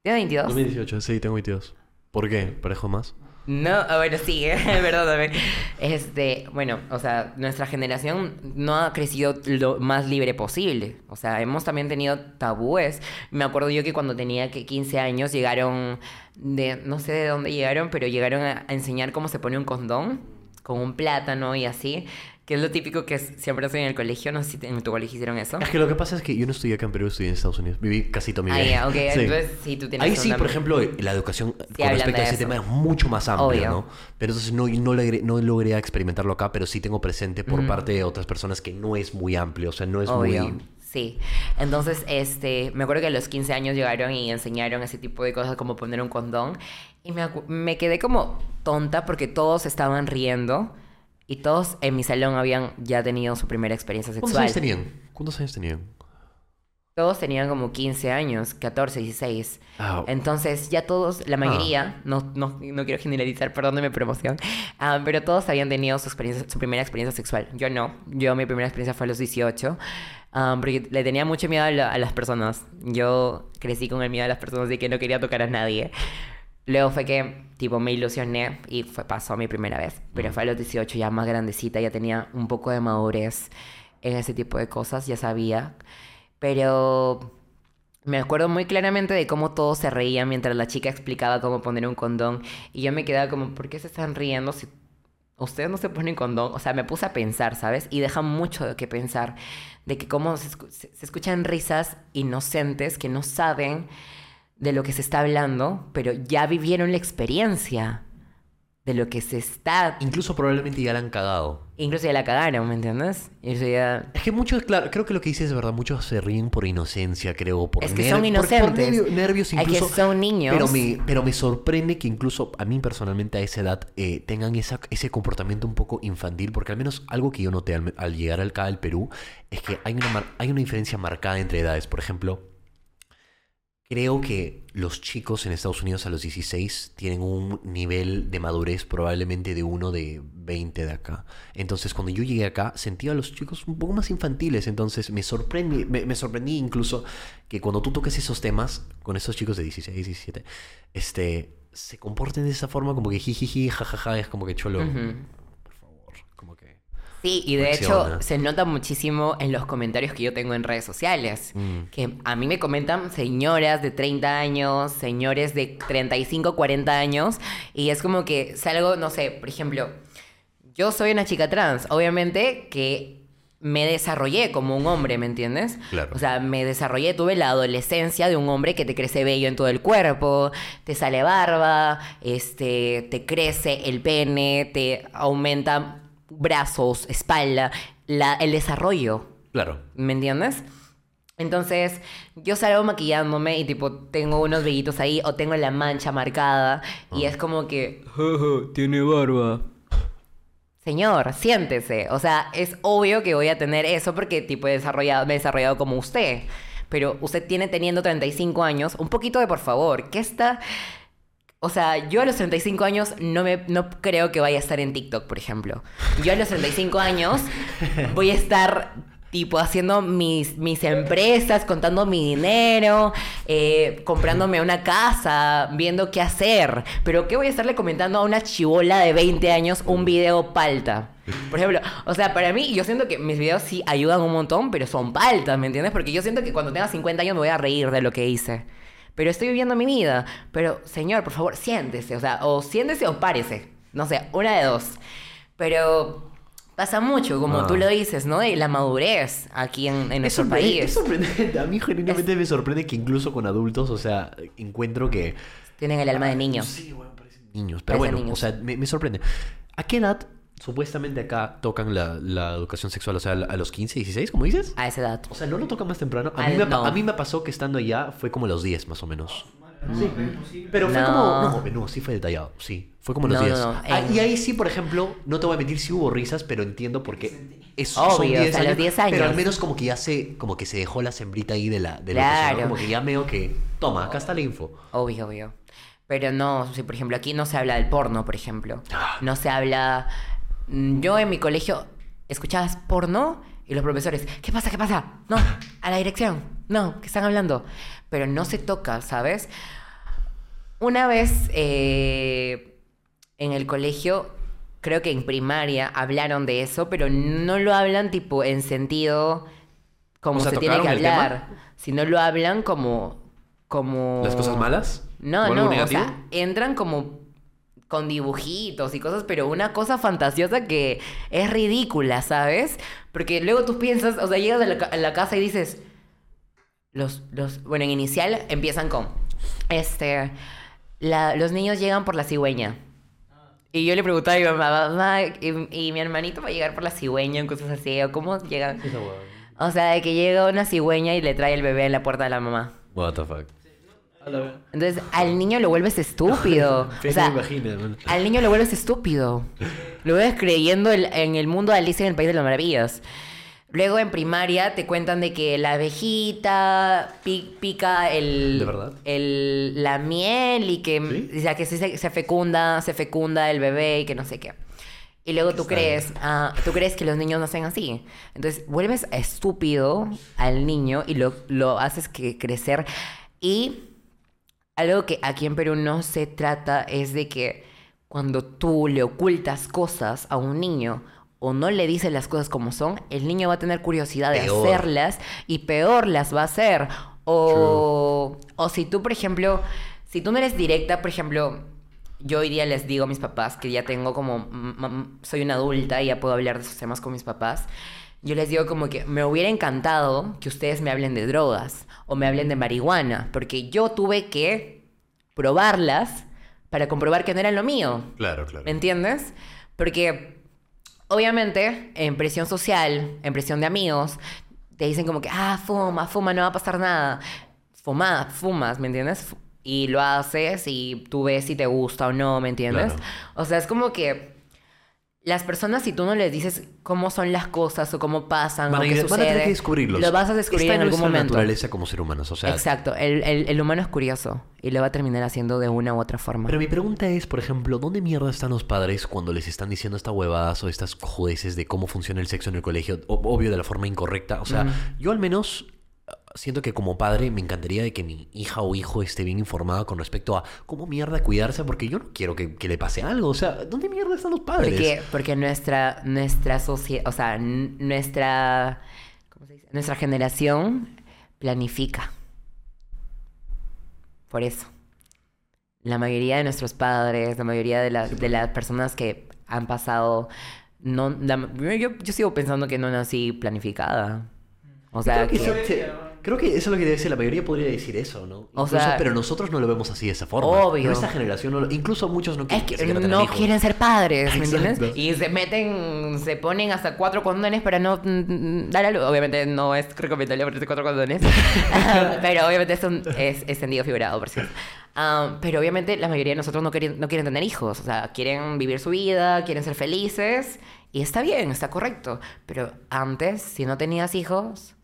¿Tienes 22? 2018, sí, tengo 22. ¿Por qué? ¿Parejo más? No, bueno, sí, perdóname. Este, bueno, o sea, nuestra generación no ha crecido lo más libre posible. O sea, hemos también tenido tabúes. Me acuerdo yo que cuando tenía que 15 años llegaron de, no sé de dónde llegaron, pero llegaron a enseñar cómo se pone un condón con un plátano y así que es lo típico que siempre hacen en el colegio. No sé si en tu colegio hicieron eso. Es que lo que pasa es que yo no estudié acá en Perú, estudié en Estados Unidos. Viví casi toda mi Ah, vida. Sí. Entonces, sí, tú tienes Ahí sí, por ejemplo, la educación con respecto a ese eso. tema es mucho más amplia, Obvio. ¿no? Pero entonces no, no, logré, no logré experimentarlo acá, pero sí tengo presente por parte de otras personas que no es muy amplio, o sea, no es Obvio. muy... Sí. Entonces, este, me acuerdo que a los 15 años llegaron y enseñaron ese tipo de cosas como poner un condón. Y me, me quedé como tonta porque todos estaban riendo y todos en mi salón habían ya tenido su primera experiencia ¿Cuántos sexual. años tenían? ¿Cuántos años tenían? Todos tenían como 15 años, 14, 16. Ah, Entonces, ya todos, la mayoría, no, no, no quiero generalizar, perdóneme promoción, ah, pero todos habían tenido su, experiencia, su primera experiencia sexual. Yo no. Yo, mi primera experiencia fue a los 18. ah, porque le tenía mucho miedo a, la- a las personas. Yo crecí con el miedo a las personas y que no quería tocar a nadie. Luego fue que, tipo, me ilusioné y fue, pasó mi primera vez. Pero fue a los 18, ya más grandecita, ya tenía un poco de madurez en ese tipo de cosas, ya sabía. Pero me acuerdo muy claramente de cómo todos se reían mientras la chica explicaba cómo poner un condón. Y yo me quedaba como, ¿por qué se están riendo si ustedes no se ponen condón? O sea, me puse a pensar, ¿sabes? Y deja mucho de qué pensar. De que cómo se, escu- se- se escuchan risas inocentes que no saben de lo que se está hablando, pero ya vivieron la experiencia de lo que se está... incluso probablemente ya la han cagado. Incluso ya la cagaron, ¿me entiendes? Ya... Es que muchos, claro, creo que lo que dices es verdad, muchos se ríen por inocencia, creo, por Es que son por- inocentes. Por, nervio- nervios Es que incluso. son niños. Pero me, pero me sorprende que incluso a mí personalmente a esa edad eh, tengan esa, ese comportamiento un poco infantil, porque al menos algo que yo noté al, al llegar acá al Perú es que hay una, hay una diferencia marcada entre edades. Por ejemplo, creo que los chicos en Estados Unidos a los 16 tienen un nivel de madurez probablemente de uno de 20 de acá. Entonces cuando yo llegué acá sentía a los chicos un poco más infantiles. Entonces me sorprendí, me, sorprendí incluso que cuando tú toques esos temas con esos chicos de 16, 17, este, se comporten de esa forma como que jijiji, jajaja, es como que cholo. Sí, y de hecho se nota muchísimo en los comentarios que yo tengo en redes sociales. Mm. Que a mí me comentan señoras de 30 años, señores de 35, 40 años. Y es como que salgo, no sé, por ejemplo, yo soy una chica trans. Obviamente que me desarrollé como un hombre, ¿me entiendes? Claro. O sea, me desarrollé, tuve la adolescencia de un hombre que te crece vello en todo el cuerpo, te sale barba, este, te crece el pene, te aumenta brazos, espalda, la- el desarrollo, Claro. ¿me entiendes? Entonces, yo salgo maquillándome y tipo tengo unos vellitos ahí o tengo la mancha marcada y es como que, tiene barba. señor, siéntese. O sea, es obvio que voy a tener eso porque tipo he desarrollado, me he desarrollado como usted. Pero usted tiene teniendo 35 años, un poquito de por favor, ¿qué está? O sea, yo a los 35 años no me no creo que vaya a estar en TikTok, por ejemplo. Yo a los 35 años voy a estar tipo haciendo mis, mis empresas, contando mi dinero, eh, comprándome una casa, viendo qué hacer. Pero ¿qué voy a estarle comentando a una chivola de 20 años un video palta? Por ejemplo, o sea, para mí yo siento que mis videos sí ayudan un montón, pero son paltas, ¿me entiendes? Porque yo siento que cuando tenga 50 años me voy a reír de lo que hice. Pero estoy viviendo mi vida. Pero, señor, por favor, siéntese. O sea, o siéntese o párese. No sé, una de dos. Pero pasa mucho, como Ah. tú lo dices, ¿no? De la madurez aquí en, en Es, nuestro sorpre- es país. sorprendente. A mí genuinamente me sorprende que incluso con adultos, o sea, encuentro que... Tienen el alma de niño. Sí, bueno, parecen niños. Pero Parecen bueno, niños. o sea, me, me sorprende. ¿A qué edad supuestamente acá tocan la, la educación sexual? O sea, a los 15, 16, como dices? A esa edad. O sea, ¿no lo tocan más temprano? A mí, me, no. a mí me pasó que estando allá fue como los 10 más o menos. Pero fue No. como... No, no, sí fue detallado. Sí, fue como los No, no, 10. no, Ah, y ahí sí, por ejemplo, no te voy a mentir, sí hubo risas, pero entiendo por qué... Es, Obvio, son 10 o sea, los 10 Pero al años. menos como que ya se, como que se dejó la sembrita ahí de la, de la Claro. Como que ya veo que... Toma, acá está la info. Obvio, obvio. Pero no, si por ejemplo aquí no se habla del porno, por ejemplo. Ah. No se habla... Mm, Yo en mi colegio escuchabas porno y los profesores, ¿qué pasa? ¿Qué pasa? No, a la dirección. No, ¿qué están hablando? Pero no se toca, ¿sabes? Una vez eh, en el colegio, creo que en primaria hablaron de eso, pero no lo hablan tipo en sentido como O sea, se tiene que hablar, sino lo hablan como como ¿Las cosas malas? No, ¿O algo no, o sea, entran como con dibujitos y cosas, pero una cosa fantasiosa que es ridícula, ¿sabes? Porque luego tú piensas, o sea, llegas a la, a la casa y dices, los, los, bueno, en inicial empiezan con, este, la- los niños llegan por la cigüeña. Y yo le preguntaba a mi mamá, mamá, y, y mi hermanito va a llegar por la cigüeña, cosas así, o cómo llegan. O sea, de que llega una cigüeña y le trae el bebé en la puerta de la mamá. What the fuck. Entonces, al niño lo vuelves estúpido. o sea, al niño lo vuelves estúpido. Lo vuelves creyendo el- en el mundo de Alicia en el País de las Maravillas. Luego en primaria te cuentan de que la abejita pi- pica el, el- la miel y que, ¿Sí? o sea, que se, se fecunda, se fecunda el bebé y que no sé qué. Y luego tú crees, ah, tú crees que los niños no hacen así. Entonces vuelves estúpido al niño y lo, lo haces que crecer. Y algo que aquí en Perú no se trata es de que cuando tú le ocultas cosas a un niño o no le dices las cosas como son, el niño va a tener curiosidad de Peor. hacerlas y peor las va a hacer. O, o si tú, por ejemplo, si tú no eres directa, por ejemplo, yo hoy día les digo a mis papás que ya tengo como, mm, mm, soy una adulta y ya puedo hablar de esos temas con mis papás. Yo les digo como que me hubiera encantado que ustedes me hablen de drogas o me hablen de marihuana, porque yo tuve que probarlas para comprobar que no eran lo mío. Claro, claro. ¿Me entiendes? Porque obviamente en presión social, en presión de amigos, te dicen como que, ah, fuma, fuma, no va a pasar nada. Fuma, fumas, ¿me entiendes? Y lo haces y tú ves si te gusta o no, ¿me entiendes? Claro. O sea, es como que las personas, si tú no les dices cómo son las cosas o cómo pasan Van o qué ir- sucede, van a tener que descubrirlos. lo vas a descubrir Está en algún nuestra momento. naturaleza como ser humanos, o sea... Exacto, el, el- el humano es curioso y lo va a terminar haciendo de una u otra forma. Pero mi pregunta es, por ejemplo, ¿dónde mierda están los padres cuando les están diciendo estas huevadas o estas jodeces de cómo funciona el sexo en el colegio? O- obvio, de la forma incorrecta. O sea, Mm. yo al menos siento que como padre me encantaría de que mi hija o hijo esté bien informada con respecto a cómo mierda cuidarse, porque yo no quiero que, que le pase algo. O sea, ¿dónde mierda están los padres? Porque, porque nuestra, nuestra sociedad, o sea, nuestra, ¿cómo se dice? Nuestra generación planifica. Por eso. La mayoría de nuestros padres, la mayoría de, las de las personas que han pasado, no, la- yo, yo sigo pensando que no nací planificada. O sea, que, que- creo que eso es lo que debe decir. La mayoría podría decir eso, ¿no? O Incluso, sea, pero nosotros no lo vemos así de esa forma. obvio. Nuestra generación, no lo- incluso muchos no Es quieren que siquiera tener no hijos. quieren ser padres, ¿me entiendes? Y se meten, se ponen hasta cuatro condones para no mm, dar a luz. Obviamente no es recomendable ponerse cuatro condones. pero obviamente es, un, es, es sentido figurado, por cierto. Ah, pero obviamente la mayoría de nosotros no quieren, no quieren tener hijos. O sea, quieren vivir su vida, quieren ser felices. Y está bien, está correcto. Pero antes, si no tenías hijos,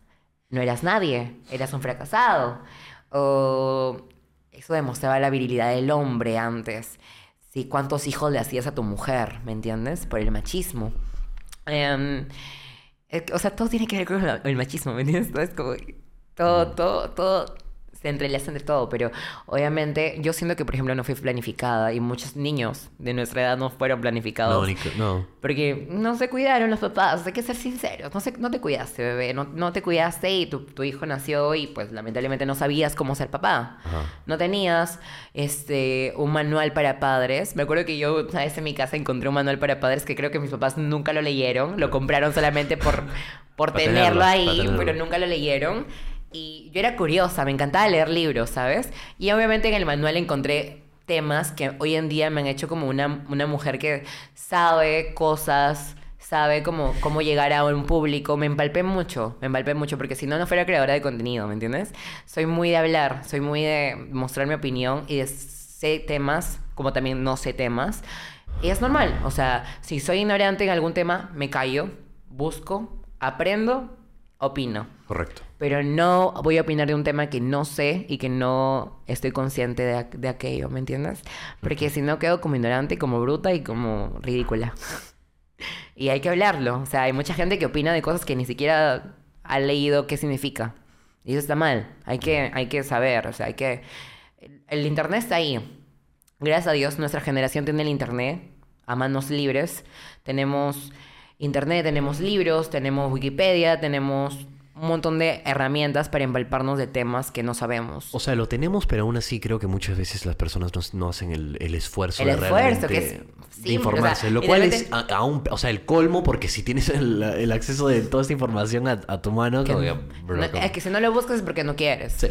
no eras nadie. Eras un fracasado. O eso demostraba la virilidad del hombre antes. Sí, cuántos hijos le hacías a tu mujer, ¿me entiendes? Por el machismo. Em, o sea, todo tiene que ver con el, machismo, ¿me entiendes? Todo, todo, todo se entrelaza entre todo, pero obviamente yo siento que, por ejemplo, no fui planificada y muchos niños de nuestra edad no fueron planificados. No, Nico, no. Porque no se cuidaron los papás, hay que ser sinceros. No, se, no te cuidaste, bebé. No, no te cuidaste y tu, tu hijo nació y pues lamentablemente no sabías cómo ser papá. Ajá. No tenías este un manual para padres. Me acuerdo que yo una vez en mi casa encontré un manual para padres que creo que mis papás nunca lo leyeron. Lo compraron solamente por, por tenerlo tenerlo, ahí, tenerlo. pero nunca lo leyeron. Y yo era curiosa, me encantaba leer libros, ¿sabes? Y obviamente en el manual encontré temas que hoy en día me han hecho como una, una mujer que sabe cosas, sabe cómo, cómo llegar a un público. Me empalpé mucho, me empalpé mucho, porque si no, no fuera creadora de contenido, ¿me entiendes? Soy muy de hablar, soy muy de mostrar mi opinión y de sé temas, como también no sé temas. Y es normal, o sea, si soy ignorante en algún tema, me callo, busco, aprendo, opino. Correcto. Pero no voy a opinar de un tema que no sé y que no estoy consciente de, de aquello, ¿me entiendes? Porque si no quedo como ignorante, como bruta y como ridícula. y hay que hablarlo. O sea, hay mucha gente que opina de cosas que ni siquiera ha leído qué significa. Y eso está mal. Hay que, hay que saber, o sea, hay que... El internet está ahí. Gracias a Dios, nuestra generación tiene el Internet a manos libres. Tenemos Internet, tenemos libros, tenemos Wikipedia, tenemos un montón de herramientas para empalparnos de temas que no sabemos. O sea, lo tenemos, pero aún así creo que muchas veces las personas no, no hacen el, el esfuerzo El de esfuerzo, realmente que es- de informarse. o sea, lo cual es aún, o sea, el colmo, porque si tienes el, el acceso de toda esta información a, a tu mano, Que como no- que, bro, no, como- es que si no lo buscas es porque no quieres. Sí.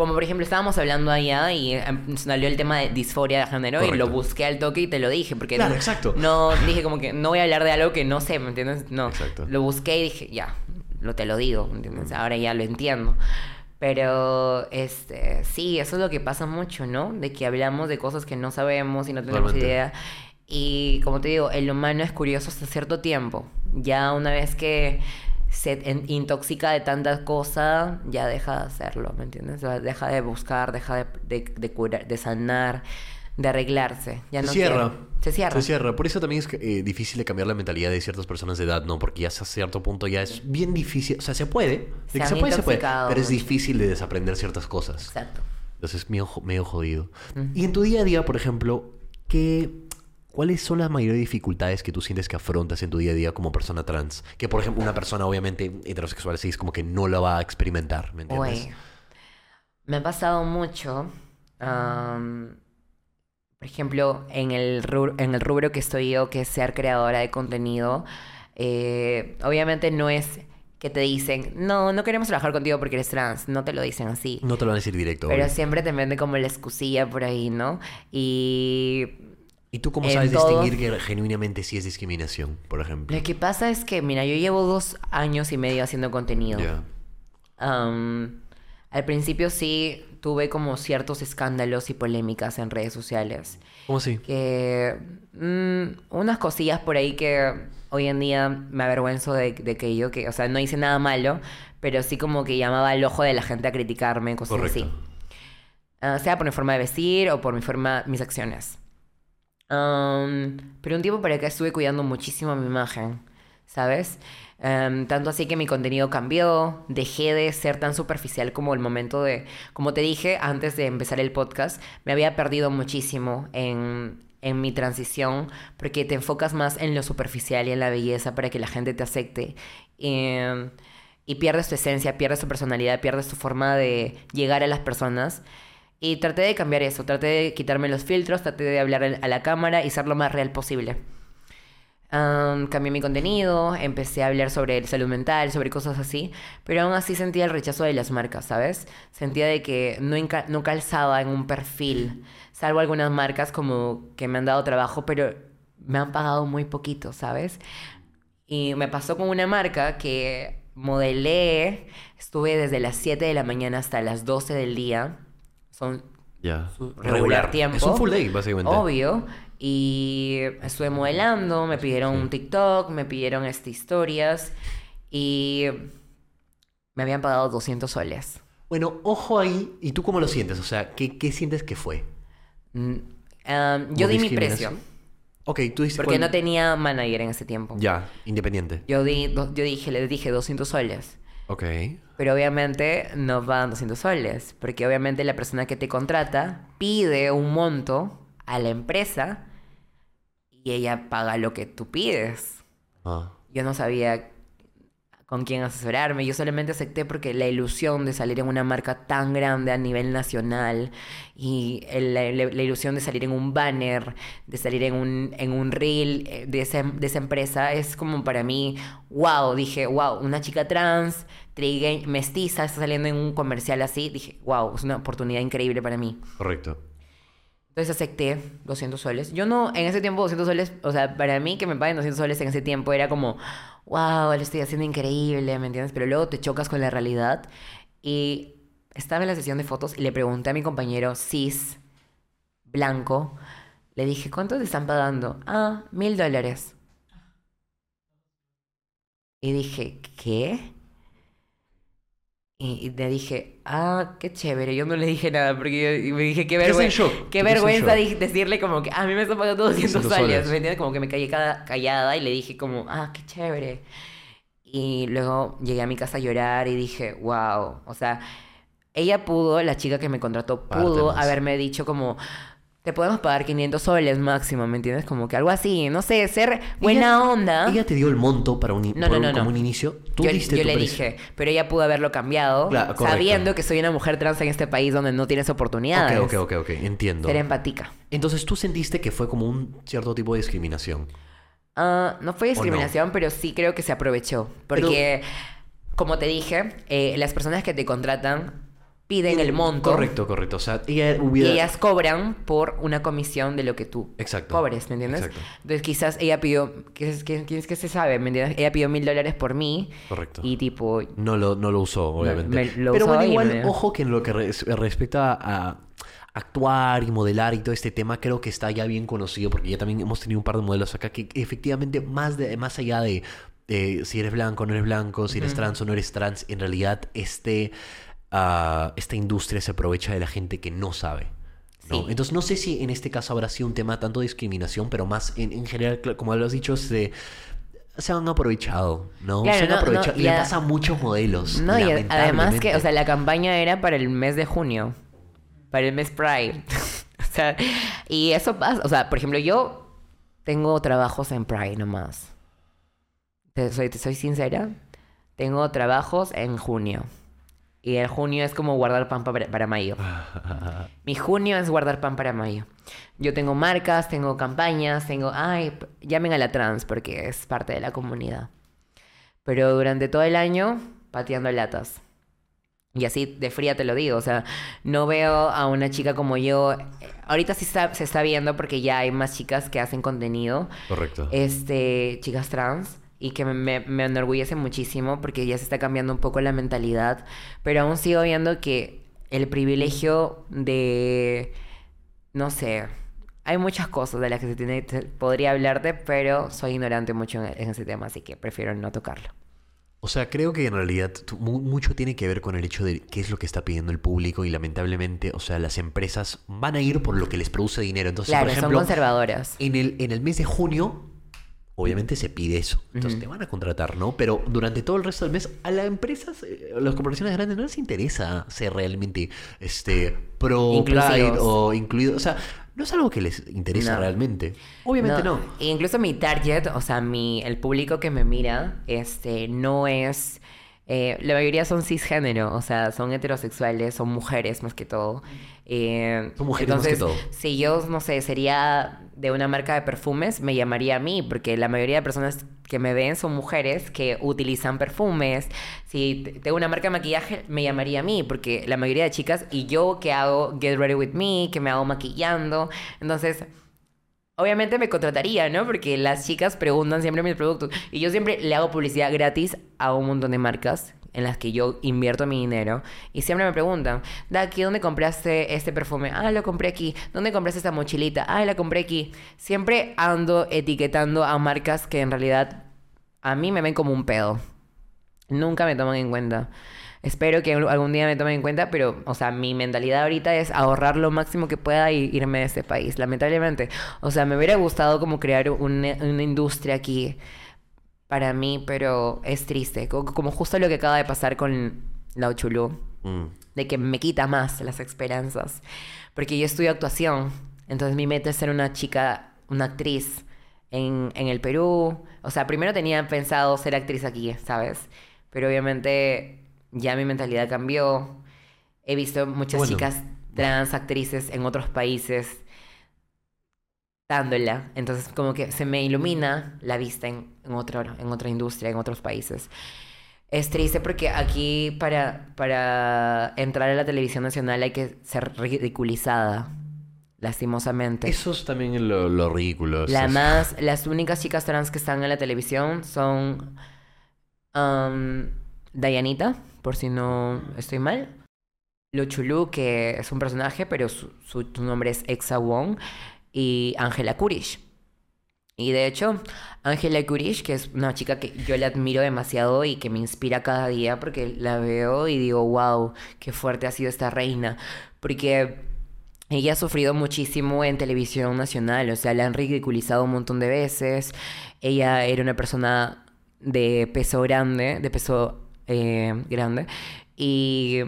Como por ejemplo, estábamos hablando allá y em, salió el tema de disforia de género y Correcto. lo busqué al toque y te lo dije. Porque Claro, no, exacto. No, dije como que no voy a hablar de algo que no sé, ¿me entiendes? No. Exacto. Lo busqué y dije, ya, lo te lo digo, ¿me entiendes? Ahora ya lo entiendo. Pero, este, sí, eso es lo que pasa mucho, ¿no? De que hablamos de cosas que no sabemos y no tenemos Totalmente. idea. Y como te digo, el humano es curioso hasta cierto tiempo. Ya una vez que se intoxica de tanta cosa, ya deja de hacerlo, ¿me entiendes? Deja de buscar, deja de, de, de curar, de sanar, de arreglarse. Ya Se no cierra. quiere. Se cierra. Se cierra. Por eso también es eh, difícil de cambiar la mentalidad de ciertas personas de edad, ¿no? Porque ya hasta cierto punto ya es bien difícil. O sea, se puede. De Se que se puede, se puede. Pero es difícil de desaprender ciertas cosas. Exacto. Entonces es medio, jo- medio jodido. Y en tu día a día, por ejemplo, ¿qué, ¿cuáles son las mayores dificultades que tú sientes que afrontas en tu día a día como persona trans? Que, por ejemplo, una persona obviamente heterosexual sí es como que no la va a experimentar, ¿me entiendes? Uy, me ha pasado mucho. por ejemplo, en el, rubro, en el rubro que estoy yo, que es ser creadora de contenido, eh, obviamente no es que te dicen, no, no queremos trabajar contigo porque eres trans. No te lo dicen así. No te lo van a decir directo. Pero obvio. siempre te venden como la excusilla por ahí, ¿no? Y ¿Y tú cómo sabes todo- distinguir que genuinamente sí es discriminación, por ejemplo? lo que pasa es que, mira, yo llevo dos años y medio haciendo contenido. Ya. Am, al principio sí tuve como ciertos escándalos y polémicas en redes sociales. ¿Cómo así? Que mm, unas cosillas por ahí que hoy en día me avergüenzo de, de que yo, que, o sea, no hice nada malo, pero sí como que llamaba al ojo de la gente a criticarme, cosas Correcto. así. Ah, sea por mi forma de vestir o por mi forma, mis acciones. Am, pero un tiempo para acá estuve cuidando muchísimo mi imagen, ¿sabes? Am, tanto así que mi contenido cambió, dejé de ser tan superficial como el momento de, como te dije antes de empezar el podcast, me había perdido muchísimo en, en mi transición porque te enfocas más en lo superficial y en la belleza para que la gente te acepte. Em, y pierdes tu esencia, pierdes tu personalidad, pierdes tu forma de llegar a las personas. Y traté de cambiar eso, traté de quitarme los filtros, traté de hablar a la cámara y ser lo más real posible. Am, cambié mi contenido, empecé a hablar sobre salud mental, sobre cosas así, pero aún así sentía el rechazo de las marcas, ¿sabes? Sentía de que no, no calzaba en un perfil, salvo algunas marcas como que me han dado trabajo, pero me han pagado muy poquito, ¿sabes? Y me pasó con una marca que modelé, estuve desde las 7 de la mañana hasta las 12 del día. Son su regular, tiempo. Es un full day, básicamente. Obvio. Y estuve modelando, me pidieron un TikTok, me pidieron este, historias y me habían pagado 200 soles. Bueno, ojo ahí. ¿Y tú cómo lo sientes? O sea, ¿qué, qué sientes que fue? Mm, um, yo ¿Como di mi precio, Ok, tú dices... porque no tenía manager en ese tiempo. Ya, independiente. Yo, di, do- yo dije, le dije 200 soles. Ok. Pero obviamente no pagan 200 soles, porque obviamente la persona que te contrata pide un monto a la empresa y ella paga lo que tú pides. Ah. Yo no sabía con quién asesorarme, yo solamente acepté porque la ilusión de salir en una marca tan grande a nivel nacional y la, la- ilusión de salir en un banner, de salir en un, en un reel eh, de esa, de esa empresa es como para mí, wow, dije, wow, una chica trans, mestiza, está saliendo en un comercial así, dije, wow, es una oportunidad increíble para mí. Correcto. Entonces acepté 200 soles. Yo no, en ese tiempo 200 soles, o sea, para mí que me paguen 200 soles en ese tiempo era como, wow, lo estoy haciendo increíble, ¿me entiendes? Pero luego te chocas con la realidad. Y estaba en la sesión de fotos y le pregunté a mi compañero cis, blanco, le dije, ¿cuánto te están pagando? Ah, mil dólares. Y dije, ¿qué? Y, le dije, ah, qué chévere. Yo no le dije nada porque yo me dije, qué vergüenza. Qué vergüenza decirle como que, a mí me están pagando 200 200 soles. ¿Me entiendes? Como que me callé cada- callada y le dije como, ah, qué chévere. Y luego llegué a mi casa a llorar y dije, wow. O sea, ella pudo, la chica que me contrató, pudo Pártenos. haberme dicho como, te podemos pagar 500 soles máximo, ¿me entiendes? Como que algo así, no sé, ser buena onda. Ella te dio el monto para un, No, un- como un inicio. Tú yo diste yo tu le precio. dije, pero ella pudo haberlo cambiado, Claro, sabiendo que soy una mujer trans en este país donde no tienes oportunidades. Ok, ok, ok, ok, entiendo. Ser empática. Entonces tú sentiste que fue como un cierto tipo de discriminación. Ah, no fue discriminación, pero sí creo que se aprovechó. Porque, como te dije, eh, las personas que te contratan piden el monto. Correcto, correcto. O sea, ella Y hubiera... ellas cobran por una comisión de lo que tú Exacto. cobres, ¿me entiendes? Exacto. Entonces quizás ella pidió, ¿quién es, que se sabe? ¿Me entiendes? Ella pidió mil dólares por mí. Correcto. Y tipo, No lo, no lo usó, obviamente. me- lo Pero usó bueno, y igual, me- ojo que en lo que res- respecta a actuar y modelar y todo este tema, creo que está ya bien conocido, porque ya también hemos tenido un par de modelos acá que efectivamente, más, de, más allá de eh, si eres blanco no eres blanco, si eres trans o no eres trans, en realidad este, ah, esta industria se aprovecha de la gente que no sabe. ¿no? Sí. Entonces no sé si en este caso habrá sido un tema tanto de discriminación, pero más en, en general, como lo has dicho, se, se han aprovechado, ¿no? Claro, se han no, no, aprovechado. y le pasa a muchos modelos. No, y además que, o sea, la campaña era para el mes de junio. Para el mes Pride. o sea, y eso pasa. O sea, por ejemplo, yo tengo trabajos en Pride nomás. Te soy, te soy sincera. Tengo trabajos en junio. Y el junio es como guardar pan pa- para mayo. Mi junio es guardar pan para mayo. Yo tengo marcas, tengo campañas, tengo... Ay, llamen a la trans porque es parte de la comunidad. Pero durante todo el año, pateando latas. Y así de fría te lo digo. O sea, no veo a una chica como yo... Ahorita sí está- se está viendo porque ya hay más chicas que hacen contenido. Correcto. Este, chicas trans. Y que me, me, enorgullece muchísimo porque ya se está cambiando un poco la mentalidad. Pero aún sigo viendo que el privilegio de... No sé. Hay muchas cosas de las que se tiene, se podría hablarte, pero soy ignorante mucho en, en ese tema, así que prefiero no tocarlo. O sea, creo que en realidad mucho tiene que ver con el hecho de qué es lo que está pidiendo el público y lamentablemente, o sea, las empresas van a ir por lo que les produce dinero. Entonces, claro, por son ejemplo, conservadoras. en el, en el mes de junio, obviamente se pide eso. Entonces te van a contratar, ¿no? Pero durante todo el resto del mes, a las empresas, a las corporaciones grandes no les interesa ser realmente este, pro Inclusivos. Pride o incluido. O sea, no es algo que les interesa No. realmente. Obviamente no. E incluso mi target, o sea, mi, el público que me mira, este, no es... eh, la mayoría son cisgénero, o sea, son heterosexuales, son mujeres más que todo. Eh, entonces, todo. si yo, no sé, sería de una marca de perfumes, me llamaría a mí, porque la mayoría de personas que me ven son mujeres que utilizan perfumes. Si tengo una marca de maquillaje, me llamaría a mí, porque la mayoría de chicas, y yo que hago Get Ready With Me, que me hago maquillando, entonces... Obviamente me contrataría, ¿no? Porque las chicas preguntan siempre mis productos. Y yo siempre le hago publicidad gratis a un montón de marcas en las que yo invierto mi dinero. Y siempre me preguntan, Daki, ¿dónde compraste este perfume? Ah, lo compré aquí. ¿Dónde compraste esta mochilita? Ah, la compré aquí. Siempre ando etiquetando a marcas que en realidad a mí me ven como un pedo. Nunca me toman en cuenta. Espero que algún día me tomen en cuenta, pero, o sea, mi mentalidad ahorita es ahorrar lo máximo que pueda y irme de este país, lamentablemente. O sea, me hubiera gustado como crear una, una industria aquí para mí, pero es triste. Co- Como justo lo que acaba de pasar con la Ochulú, Mm. de que me quita más las esperanzas. Porque yo estudio actuación, entonces mi meta es ser una chica, una actriz en, en el Perú. O sea, primero tenía pensado ser actriz aquí, ¿sabes? Pero obviamente ya mi mentalidad cambió. He visto muchas Bueno. chicas trans actrices en otros países dándola. Entonces como que se me ilumina la vista en, en, otro, en otra industria, en otros países. Es triste porque aquí para, para entrar a la televisión nacional hay que ser ridiculizada, lastimosamente. Eso es también lo, lo ridículo. La más, las únicas chicas trans que están en la televisión son um, Dayanita, por si no estoy mal. Lo Chulú, que es un personaje, pero su nombre es Exa Wong. Y Angela Kurish. Y de hecho, Angela Kurish, que es una chica que yo la admiro demasiado y que me inspira cada día porque la veo y digo, wow, qué fuerte ha sido esta reina. Porque ella ha sufrido muchísimo en televisión nacional, o sea, la han ridiculizado un montón de veces. Ella era una persona de peso grande, de peso eh, grande, y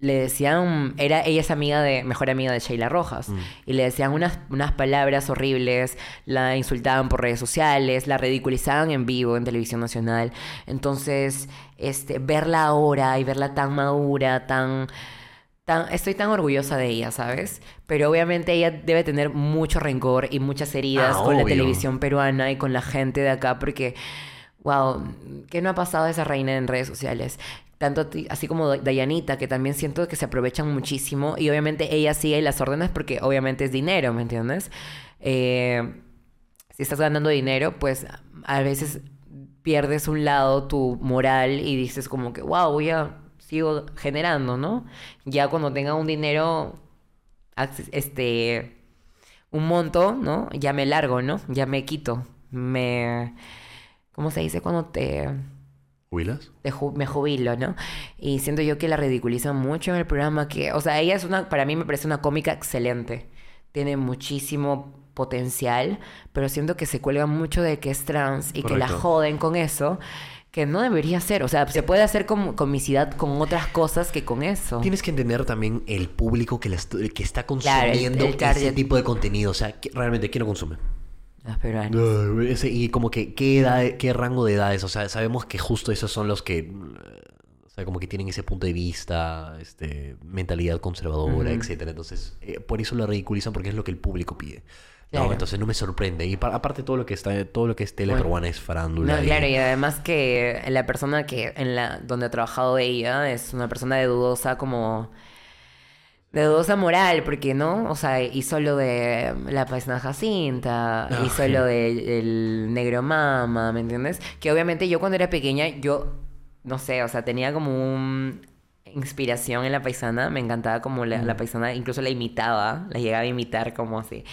le decían, era, ella es amiga de, mejor amiga de Sheila Rojas, y le decían unas, unas palabras horribles, la insultaban por redes sociales, la ridiculizaban en vivo en televisión nacional. Entonces, este, verla ahora y verla tan madura, tan, tan, estoy tan orgullosa de ella, ¿sabes? Pero obviamente ella debe tener mucho rencor y muchas heridas Ah, con la obvio. televisión peruana y con la gente de acá, porque, wow, ¿qué no ha pasado a esa reina en redes sociales? Tanto así como Dayanita, que también siento que se aprovechan muchísimo y obviamente ella sigue las órdenes porque obviamente es dinero, ¿me entiendes? Eh, si estás ganando dinero, pues a veces pierdes un lado tu moral y dices como que, wow, voy a, sigo generando, ¿no? Ya cuando tenga un dinero, este, un monto, ¿no? Ya me largo, ¿no? Ya me quito, me, ¿cómo se dice cuando te ¿Jubilas? ju- me jubilo, ¿no? Y siento yo que la ridiculizan mucho en el programa, que, o sea, ella es una, para mí me parece una cómica excelente. Tiene muchísimo potencial, pero siento que se cuelga mucho de que es trans y que la joden con eso, que no debería ser. O sea, se puede hacer com- comicidad con otras cosas que con eso. Tienes que entender también el público que, la est- que está Claro, el- consumiendo el ese tipo de contenido. O sea, que- realmente, ¿quién lo consume? Ese- y como que, ¿qué, edad, ¿qué rango de edades? O sea, sabemos que justo esos son los que, o sea, como que tienen ese punto de vista, este, mentalidad conservadora, etcétera. Entonces, eh, por eso lo ridiculizan porque es lo que el público pide. Entonces no me sorprende. Y pa- aparte todo lo que está, todo lo que es tele Bueno. peruana es farándula. No, y- claro, y además que la persona que en la donde ha trabajado ella es una persona de dudosa como de dudosa moral, porque no, o sea, hizo lo de la paisana Jacinta, Ah, hizo sí. lo del negro mama, ¿me entiendes? Que obviamente yo cuando era pequeña, yo no sé, o sea, tenía como un inspiración en la paisana, me encantaba como la, la paisana, incluso la imitaba, la llegaba a imitar como así.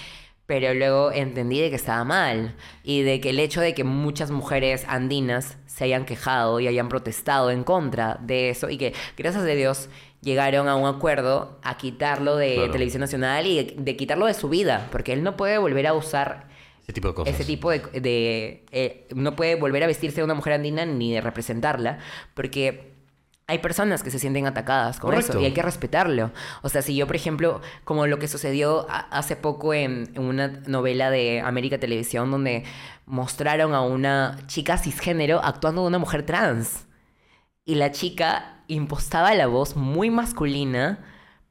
Pero luego entendí de que estaba mal y de que el hecho de que muchas mujeres andinas se hayan quejado y hayan protestado en contra de eso y que gracias a Dios llegaron a un acuerdo a quitarlo de Claro. televisión nacional y de, de quitarlo de su vida, porque él no puede volver a usar Ese tipo de cosas. ese tipo de... de, eh, no puede volver a vestirse de una mujer andina ni de representarla, porque hay personas que se sienten atacadas con Correcto. eso y hay que respetarlo. O sea, si yo, por ejemplo, como lo que sucedió a- hace poco en, en una novela de América Televisión donde mostraron a una chica cisgénero actuando de una mujer trans. Y la chica impostaba la voz muy masculina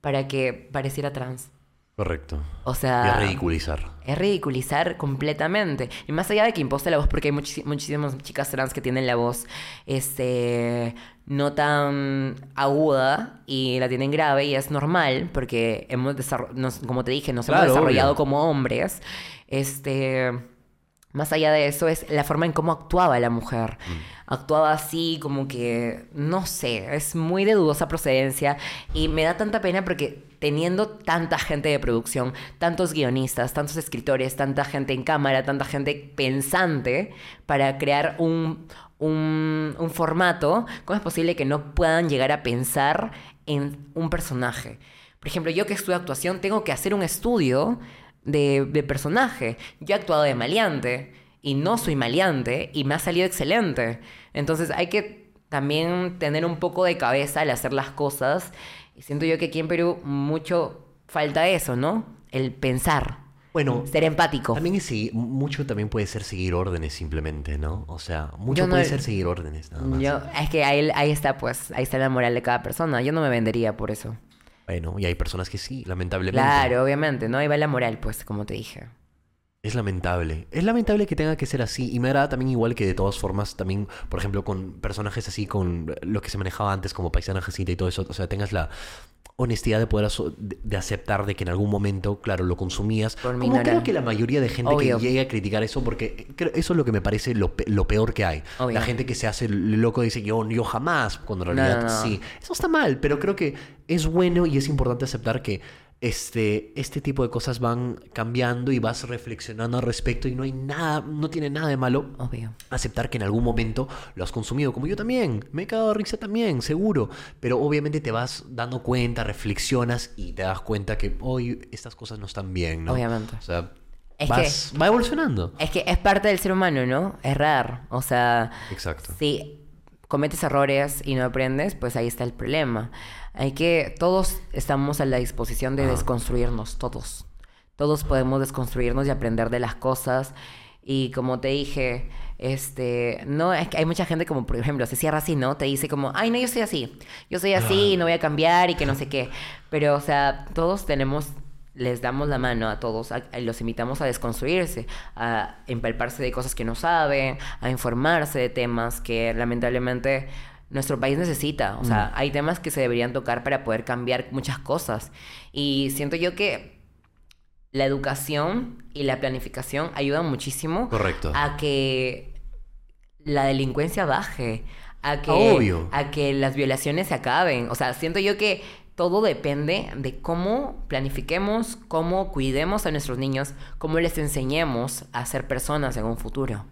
para que pareciera trans. Correcto. O sea... es ridiculizar. Es ridiculizar completamente. Y más allá de que imposte la voz, porque hay muchísimas chicas trans que tienen la voz este, no tan aguda y la tienen grave y es normal porque hemos nos- como te dije, nos Claro, hemos desarrollado obvio. como hombres. Este, más allá de eso es la forma en cómo actuaba la mujer. Actuaba así como que, no sé, es muy de dudosa procedencia y me da tanta pena porque teniendo tanta gente de producción, tantos guionistas, tantos escritores, tanta gente en cámara, tanta gente pensante para crear un, un, un formato, ¿cómo es posible que no puedan llegar a pensar en un personaje? Por ejemplo, yo que estudio actuación tengo que hacer un estudio de, de personaje. Yo he actuado de maleante y no soy maleante y me ha salido excelente. Entonces hay que también tener un poco de cabeza al hacer las cosas. Y siento yo que aquí en Perú mucho falta eso, ¿no? El pensar, Bueno, ser empático. también mucho también puede ser seguir órdenes simplemente, ¿no? O sea, mucho no- puede ser seguir órdenes nada más. Yo, es que ahí, ahí está, pues, ahí está la moral de cada persona. Yo no me vendería por eso. Bueno, y hay personas que sí, lamentablemente. Claro, obviamente, ¿no? Ahí va la moral, pues, como te dije. Es lamentable. Es lamentable que tenga que ser así. Y me agrada también igual que de todas formas, también, por ejemplo, con personajes así, con lo que se manejaba antes como paisana Jacinta y todo eso, o sea, tengas la honestidad de poder de, aceptar de que en algún momento, claro, lo consumías. Por como minorar. creo que la mayoría de gente Obvio. que llega a criticar eso, porque creo- eso es lo que me parece lo, pe- lo peor que hay. Obvio. La gente que se hace loco dice yo, yo jamás, cuando en No, realidad no, no. sí. Eso está mal, pero creo que es bueno y es importante aceptar que este, este tipo de cosas van cambiando y vas reflexionando al respecto y no hay nada, no tiene nada de malo Obvio. aceptar que en algún momento lo has consumido, como yo también, me he cagado de risa también, seguro, pero obviamente te vas dando cuenta, reflexionas y te das cuenta que hoy estas cosas no están bien, ¿no? Obviamente. O sea, Es vas, va evolucionando. Es que es parte del ser humano, ¿no? Errar. O sea, Exacto. sí. Cometes errores y no aprendes, pues ahí está el problema. Hay que, todos estamos a la disposición de desconstruirnos, todos. Todos podemos desconstruirnos y aprender de las cosas. Y como te dije, este, no, es que hay mucha gente como, por ejemplo, se cierra así, ¿no? Te dice como, ay, no, yo soy así. Yo soy así y no voy a cambiar y que no sé qué. Pero, o sea, todos tenemos les damos la mano a todos, a- a- los invitamos a desconstruirse, a empalparse de cosas que no saben, a informarse de temas que lamentablemente nuestro país necesita. O sea, hay temas que se deberían tocar para poder cambiar muchas cosas. Y siento yo que la educación y la planificación ayudan muchísimo Correcto. a que la delincuencia baje, a que, Obvio. a que las violaciones se acaben. O sea, siento yo que todo depende de cómo planifiquemos, cómo cuidemos a nuestros niños, cómo les enseñemos a ser personas en un futuro.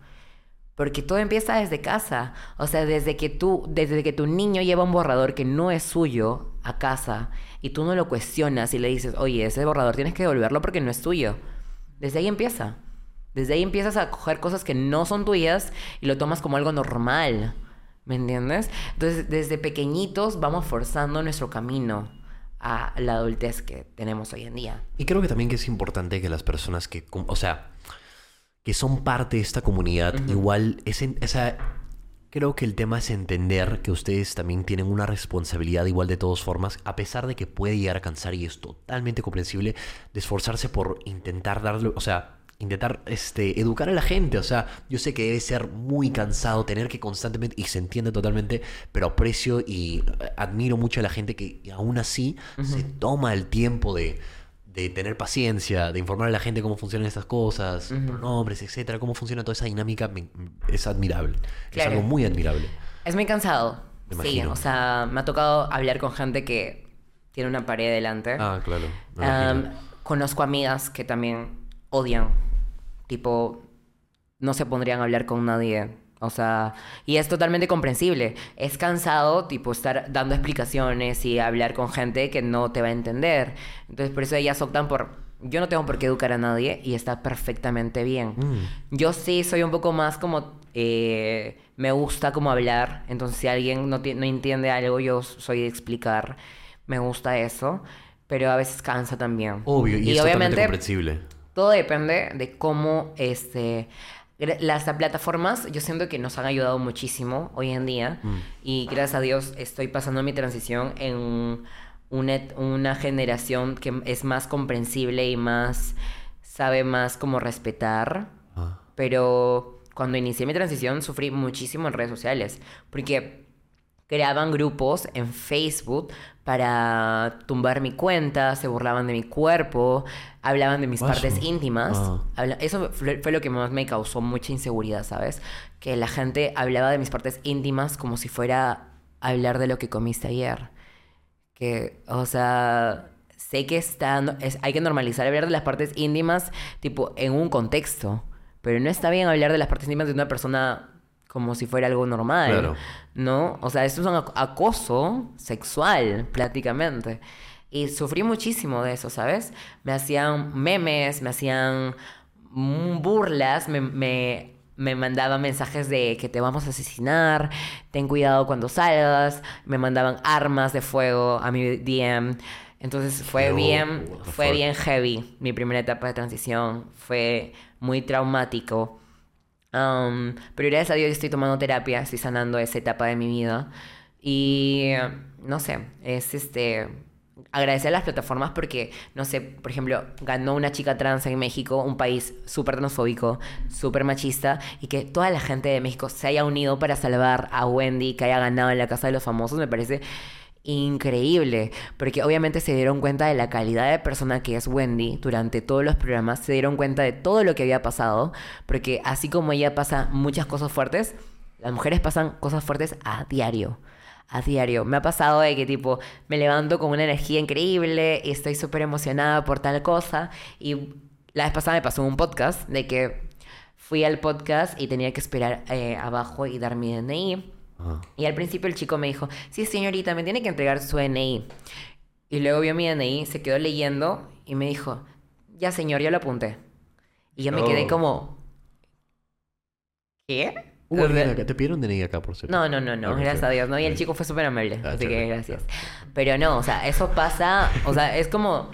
Porque todo empieza desde casa. O sea, desde que tú, desde que tu niño lleva un borrador que no es suyo a casa y tú no lo cuestionas y le dices, oye, ese borrador tienes que devolverlo porque no es tuyo. Desde ahí empieza. Desde ahí empiezas a coger cosas que no son tuyas y lo tomas como algo normal. ¿Me entiendes? Entonces, desde pequeñitos vamos forzando nuestro camino a la adultez que tenemos hoy en día. Y creo que también que es importante que las personas que, o sea, que son parte de esta comunidad, igual, es en- o sea, creo que el tema es entender que ustedes también tienen una responsabilidad igual de todas formas, a pesar de que puede llegar a cansar y es totalmente comprensible, de esforzarse por intentar darle, o sea, intentar este, educar a la gente. O sea, yo sé que debe ser muy cansado tener que constantemente, y se entiende totalmente, pero aprecio y eh, admiro mucho a la gente que aún así se toma el tiempo de, de tener paciencia, de informar a la gente cómo funcionan estas cosas, pronombres, etcétera, cómo funciona toda esa dinámica, es admirable. Es algo muy admirable. Es muy cansado. Sí, o sea, me ha tocado hablar con gente que tiene una pared delante. Ah, claro. conozco amigas que también odian. Tipo, no se pondrían a hablar con nadie. O sea, y es totalmente comprensible. Es cansado, tipo, estar dando explicaciones y hablar con gente que no te va a entender. Entonces, por eso ellas optan por... Yo no tengo por qué educar a nadie y está perfectamente bien. Mm. Yo sí soy un poco más como... eh, me gusta como hablar. Entonces, si alguien no, ti- no entiende algo, yo soy de explicar. Me gusta eso. Pero a veces cansa también. Obvio, y, es totalmente comprensible. Todo depende de cómo este las plataformas yo siento que nos han ayudado muchísimo hoy en día Mm. y gracias a Dios estoy pasando mi transición en una generación que es más comprensible y más sabe más cómo respetar Ah. pero cuando inicié mi transición sufrí muchísimo en redes sociales porque creaban grupos en Facebook para tumbar mi cuenta, se burlaban de mi cuerpo, hablaban de mis partes íntimas. Ah. Habla- Eso fue fue lo que más me causó mucha inseguridad, ¿sabes? Que la gente hablaba de mis partes íntimas como si fuera hablar de lo que comiste ayer. Que, o sea, sé que está, es- hay que normalizar hablar de las partes íntimas, tipo, en un contexto. Pero no está bien hablar de las partes íntimas de una persona como si fuera algo normal. Claro. ¿No? O sea, esto es un ac- acoso sexual, prácticamente. Y sufrí muchísimo de eso, ¿sabes? Me hacían memes, me hacían mm, burlas, me, me, me mandaban mensajes de que te vamos a asesinar, ten cuidado cuando salgas, me mandaban armas de fuego a mi DM. Entonces fue bien, fue fuck. bien heavy mi primera etapa de transición. Fue muy traumático. Um, pero gracias a Dios estoy tomando terapia, estoy sanando esa etapa de mi vida. Y no sé, es este agradecer a las plataformas porque, no sé, por ejemplo, ganó una chica trans en México, un país súper transfóbico, súper machista, y que toda la gente de México se haya unido para salvar a Wendy, que haya ganado en la Casa de los Famosos, me parece increíble, porque obviamente se dieron cuenta de la calidad de persona que es Wendy durante todos los programas, se dieron cuenta de todo lo que había pasado, porque así como ella pasa muchas cosas fuertes, las mujeres pasan cosas fuertes a diario. A diario. Me ha pasado de que tipo me levanto con una energía increíble y estoy súper emocionada por tal cosa. Y la vez pasada me pasó un podcast de que fui al podcast y tenía que esperar eh, abajo y dar mi DNI. Ah. Y al principio el chico me dijo, sí señorita, me tiene que entregar su DNI. Y luego vio mi DNI, se quedó leyendo y me dijo, ya señor, yo lo apunté. Y yo me quedé Oh. como, ¿qué? Hubo sea. ¿Te pidieron DNI acá, por cierto? No, no, no, no, gracias a chévere. Dios, ¿no? Y el chico fue súper amable, Ah, así que gracias. Pero no, o sea, eso pasa, o sea, es como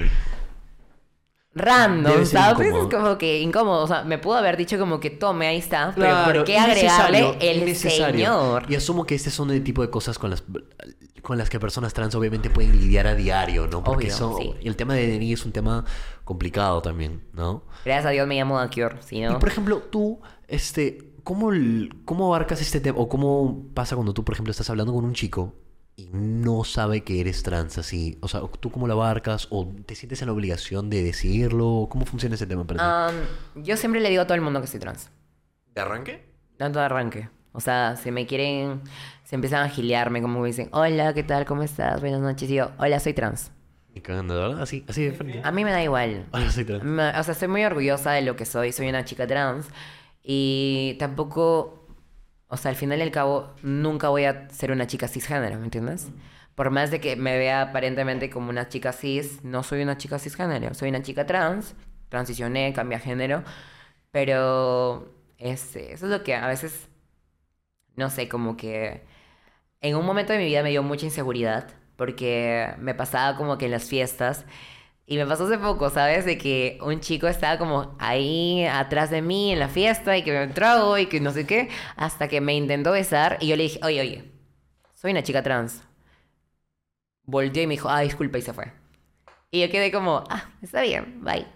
random, ¿sabes? incómodo. Es como que incómodo, o sea, me pudo haber dicho como que tome, ahí está, pero Claro, ¿por qué agregarle el señor? Y asumo que este son el tipo de cosas con las, con las que personas trans obviamente pueden lidiar a diario, ¿no? Porque Obvio, son- sí. y el tema de DNI es un tema complicado también, ¿no? Gracias a Dios me llamo Dakior, si Y no... por ejemplo, tú, este, ¿cómo, ¿cómo abarcas este tema? ¿O cómo pasa cuando tú, por ejemplo, estás hablando con un chico y no sabe que eres trans así? O sea, ¿tú cómo lo abarcas? ¿O te sientes en la obligación de decirlo? ¿Cómo funciona ese tema para ti? Yo siempre le digo a todo el mundo que soy trans. ¿De arranque? Tanto de arranque. O sea, si me quieren, se empiezan a giliarme, como me dicen, hola, ¿qué tal? ¿Cómo estás? Buenas noches. Y yo, hola, soy trans. Ni cagando, ¿verdad? Así, así de frente. A mí me da igual. Hola, soy trans. O sea, estoy muy orgullosa de lo que soy. Soy una chica trans. Y tampoco, o sea, al final y al cabo, nunca voy a ser una chica cisgénero, ¿me entiendes? Por más de que me vea aparentemente como una chica cis, no soy una chica cisgénero. Soy una chica trans, transicioné, cambié a género. Pero este, eso es lo que a veces, no sé, como que en un momento de mi vida me dio mucha inseguridad. Porque me pasaba como que en las fiestas y me pasó hace poco, ¿sabes? De que un chico estaba como ahí atrás de mí en la fiesta y que me trago y que no sé qué, hasta que me intentó besar y yo le dije, oye, oye, soy una chica trans. Volteó y me dijo, ah, disculpa y se fue. Y yo quedé como, ah, está bien, bye.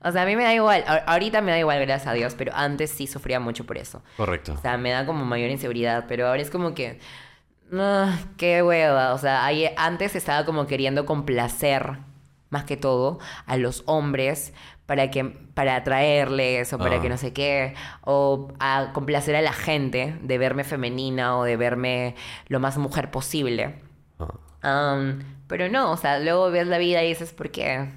O sea, a mí me da igual, a- ahorita me da igual, gracias a Dios, pero antes sí sufría mucho por eso. Correcto. O sea, me da como mayor inseguridad, pero ahora es como que. ah, qué hueva. O sea, ahí- antes estaba como queriendo complacer, más que todo, a los hombres para que para atraerles o para Ah. que no sé qué. O a complacer a la gente de verme femenina o de verme lo más mujer posible. Ah. Am, pero no, o sea, luego ves la vida y dices, ¿por qué?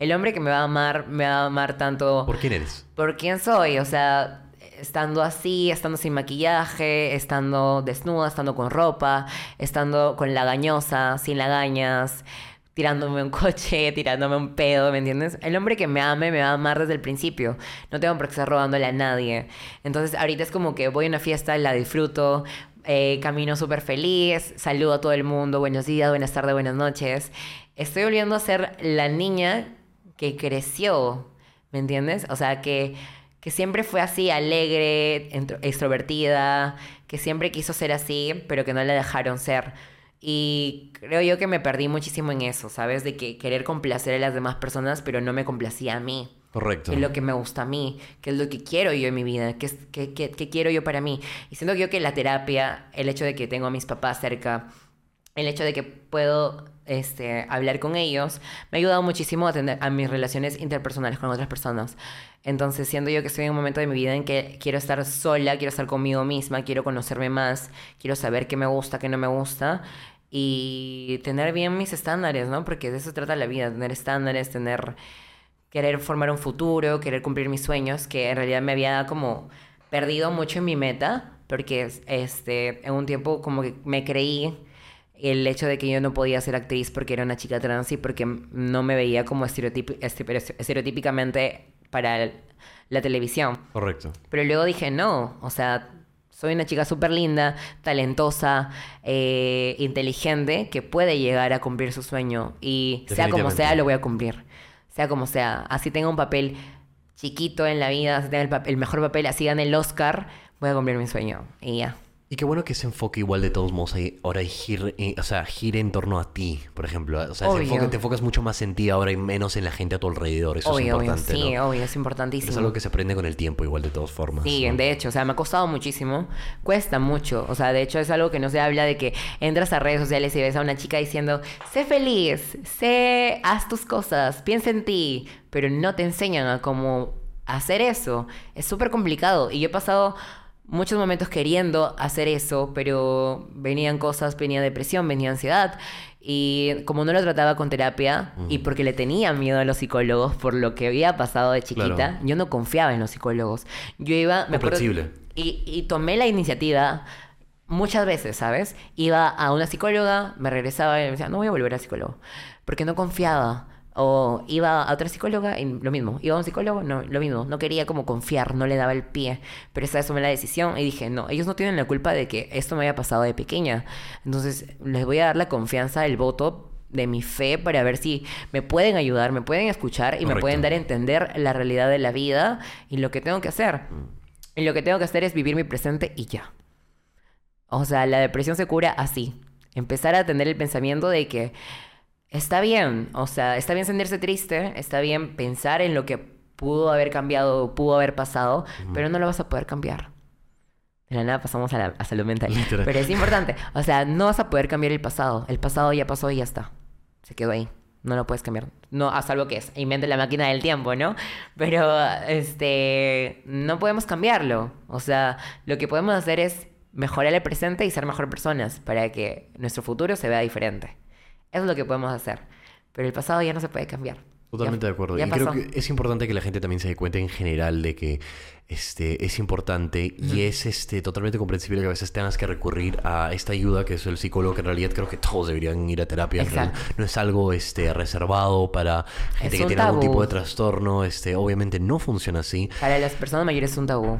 El hombre que me va a amar, me va a amar tanto ¿Por quién eres? por quién soy, o sea, estando así, estando sin maquillaje, estando desnuda, estando con ropa, estando con lagañosa, sin lagañas, tirándome un coche, tirándome un pedo, ¿me entiendes? El hombre que me ame me va a amar desde el principio. No tengo por qué estar robándole a nadie. Entonces, ahorita es como que voy a una fiesta, la disfruto, eh, camino súper feliz, saludo a todo el mundo, buenos días, buenas tardes, buenas noches. Estoy volviendo a ser la niña que creció, ¿me entiendes? O sea, que, que siempre fue así, alegre, extrovertida, que siempre quiso ser así, pero que no la dejaron ser. Y creo yo que me perdí muchísimo en eso, ¿sabes? De que querer complacer a las demás personas, pero no me complacía a mí. Correcto. ¿Qué es lo que me gusta a mí? ¿Qué es lo que quiero yo en mi vida? ¿Qué, es- qué- qué- qué quiero yo para mí? Y siento yo que la terapia, el hecho de que tengo a mis papás cerca, el hecho de que puedo este, hablar con ellos, me ha ayudado muchísimo a, tener, a mis relaciones interpersonales con otras personas. Entonces, siento yo que estoy en un momento de mi vida en que quiero estar sola, quiero estar conmigo misma, quiero conocerme más, quiero saber qué me gusta, qué no me gusta y tener bien mis estándares, ¿no? Porque de eso trata la vida, tener estándares, tener querer formar un futuro, querer cumplir mis sueños, que en realidad me había como perdido mucho en mi meta, porque este, en un tiempo como que me creí el hecho de que yo no podía ser actriz porque era una chica trans y porque no me veía como estereotip- este- estereotípicamente para la televisión. Correcto. Pero luego dije, no, o sea, soy una chica súper linda, talentosa, eh, inteligente, que puede llegar a cumplir su sueño. Y sea como sea, lo voy a cumplir. Sea como sea. Así tenga un papel chiquito en la vida, así tenga el, el mejor papel, así gane el Oscar, voy a cumplir mi sueño. Y ya. Y qué bueno que ese enfoque igual de todos modos ahora gire, eh, o sea, gire en torno a ti, por ejemplo. O sea, Obvio. enfoque, te enfocas mucho más en ti ahora y menos en la gente a tu alrededor. Eso es obvio, obvio. importante, Sí, ¿no? obvio, es importantísimo. es algo que se aprende con el tiempo igual de todas formas. Sí, ¿no? de hecho, o sea, me ha costado muchísimo. Cuesta mucho. O sea, de hecho es algo que no se habla de que entras a redes sociales y ves a una chica diciendo, sé feliz, sé, haz tus cosas, piensa en ti, pero no te enseñan a cómo hacer eso. Es súper complicado. Y yo he pasado muchos momentos queriendo hacer eso, pero venían cosas, venía depresión, venía ansiedad. Y como no lo trataba con terapia y porque le tenía miedo a los psicólogos por lo que había pasado de chiquita, Claro. yo no confiaba en los psicólogos. Yo iba... me acuerdo- y, y tomé la iniciativa muchas veces, ¿sabes? Iba a una psicóloga, me regresaba y me decía, no voy a volver a psicólogo. Porque no confiaba. O iba a otra psicóloga y lo mismo. Iba a un psicólogo, no, lo mismo. No quería como confiar, no le daba el pie. Pero esa vez tomé la decisión y dije, no, ellos no tienen la culpa de que esto me haya pasado de pequeña. Entonces les voy a dar la confianza, el voto de mi fe para ver si me pueden ayudar, me pueden escuchar y me pueden dar a entender la realidad de la vida y lo que tengo que hacer. Y lo que tengo que hacer es vivir mi presente y ya. O sea, la depresión se cura así. Empezar a tener el pensamiento de que está bien, o sea, está bien sentirse triste, está bien pensar en lo que pudo haber cambiado, pudo haber pasado, pero no lo vas a poder cambiar. De la nada pasamos a la a salud mental. Literal. Pero es importante. O sea, no vas a poder cambiar el pasado. El pasado ya pasó y ya está. Se quedó ahí. No lo puedes cambiar. No, a salvo que es. Invente la máquina del tiempo, ¿no? Pero, este. No podemos cambiarlo. O sea, lo que podemos hacer es mejorar el presente y ser mejor personas para que nuestro futuro se vea diferente. Eso es lo que podemos hacer. Pero el pasado ya no se puede cambiar. Totalmente Ya- de acuerdo. y creo pasó. que es importante que la gente también se dé cuenta en general de que este, es importante y es este, totalmente comprensible que a veces tengas que recurrir a esta ayuda que es el psicólogo, que en realidad creo que todos deberían ir a terapia. No es algo este, reservado para gente que tiene algún tabú. tipo de trastorno. Este, obviamente no funciona así. Para las personas mayores es un tabú.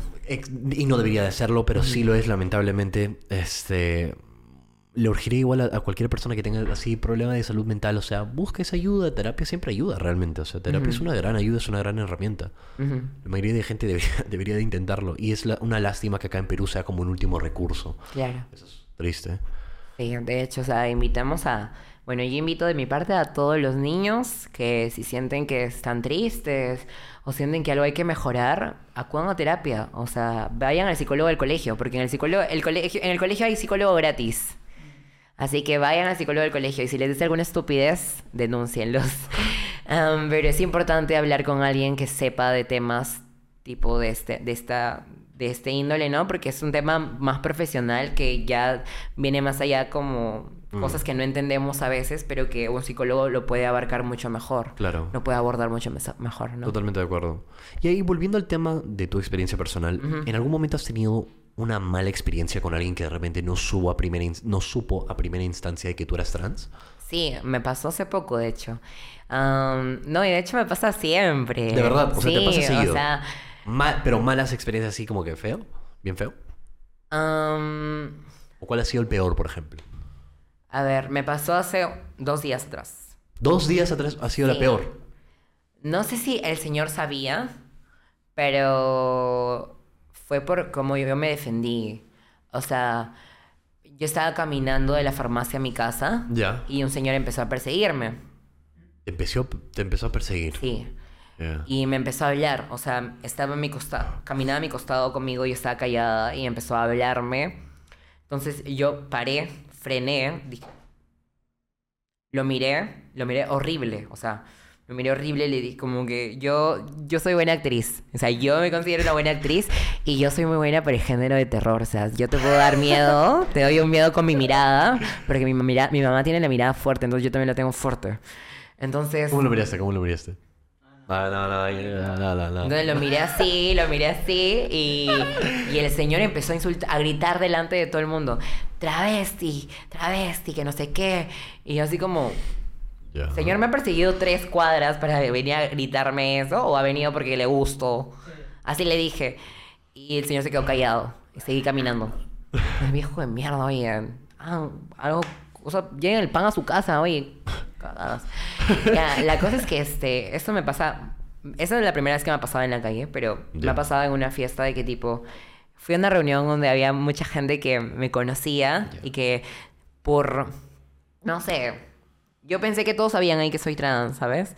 Y no debería de serlo, pero sí lo es, lamentablemente. Este. Le urgiría igual a, a cualquier persona que tenga así problemas de salud mental. O sea, busca esa ayuda. Terapia siempre ayuda realmente. O sea, terapia es una gran ayuda, es una gran herramienta. La mayoría de gente debería, debería de intentarlo. Y es la- una lástima que acá en Perú sea como un último recurso. Claro. Eso es triste. Sí, de hecho, o sea, invitamos a... Bueno, yo invito de mi parte a todos los niños que si sienten que están tristes o sienten que algo hay que mejorar, acudan a terapia. O sea, vayan al psicólogo del colegio, porque en el psicólogo, el colegio, en el colegio hay psicólogo gratis. Así que vayan al psicólogo del colegio y si les dice alguna estupidez, denúncienlos. Am, pero es importante hablar con alguien que sepa de temas tipo de este, de esta, de este índole, ¿no? Porque es un tema más profesional que ya viene más allá como cosas que no entendemos a veces, pero que un psicólogo lo puede abarcar mucho mejor. Claro. Lo puede abordar mucho mejor, ¿no? Totalmente de acuerdo. Y ahí, volviendo al tema de tu experiencia personal, ¿en algún momento has tenido una mala experiencia con alguien que de repente no, supo a primera no supo a primera instancia de que tú eras trans? Sí, me pasó hace poco, de hecho. No, y de hecho me pasa siempre. De verdad, o sea, te pasa seguido. O sea, Ma- pero malas experiencias así como que feo, bien feo. ¿O cuál ha sido el peor, por ejemplo? a ver, me pasó hace dos días atrás. Dos días atrás ha sido la peor. No sé si el señor sabía, pero fue por cómo yo me defendí. O sea, yo estaba caminando de la farmacia a mi casa Ya. y un señor empezó a perseguirme. Te empezó, te empezó a perseguir. Sí. Y me empezó a hablar, o sea, estaba a mi costado, caminaba a mi costado conmigo, yo estaba callada y empezó a hablarme. Entonces yo paré, frené, dije, lo miré, lo miré horrible, o sea, lo miré horrible, le dije como que yo, yo soy buena actriz, o sea, yo me considero una buena actriz y yo soy muy buena para el género de terror, o sea, yo te puedo dar miedo, te doy un miedo con mi mirada, porque mi, mira- mi mamá tiene la mirada fuerte, entonces yo también la tengo fuerte. Entonces... ¿Cómo lo miraste? ¿Cómo lo miraste? No, no, no, no, no, no, no. Entonces lo miré así, lo miré así y, y el señor empezó a insultar, a gritar delante de todo el mundo, travesti, travesti, que no sé qué. Y yo así como, Ya. señor me ha perseguido tres cuadras para venir a gritarme eso o ha venido porque le gusto. Así le dije. Y el señor se quedó callado y seguí caminando. El viejo de mierda, oye. ah, algo, o sea, lleguen el pan a su casa, oye. Cagadas. Ya, la cosa es que este, esto me pasa. Esa es la primera vez que me ha pasado en la calle, pero me ha pasado en una fiesta de que tipo. Fui a una reunión donde había mucha gente que me conocía Ya. y que por. No sé. Yo pensé que todos sabían ahí que soy trans, ¿sabes?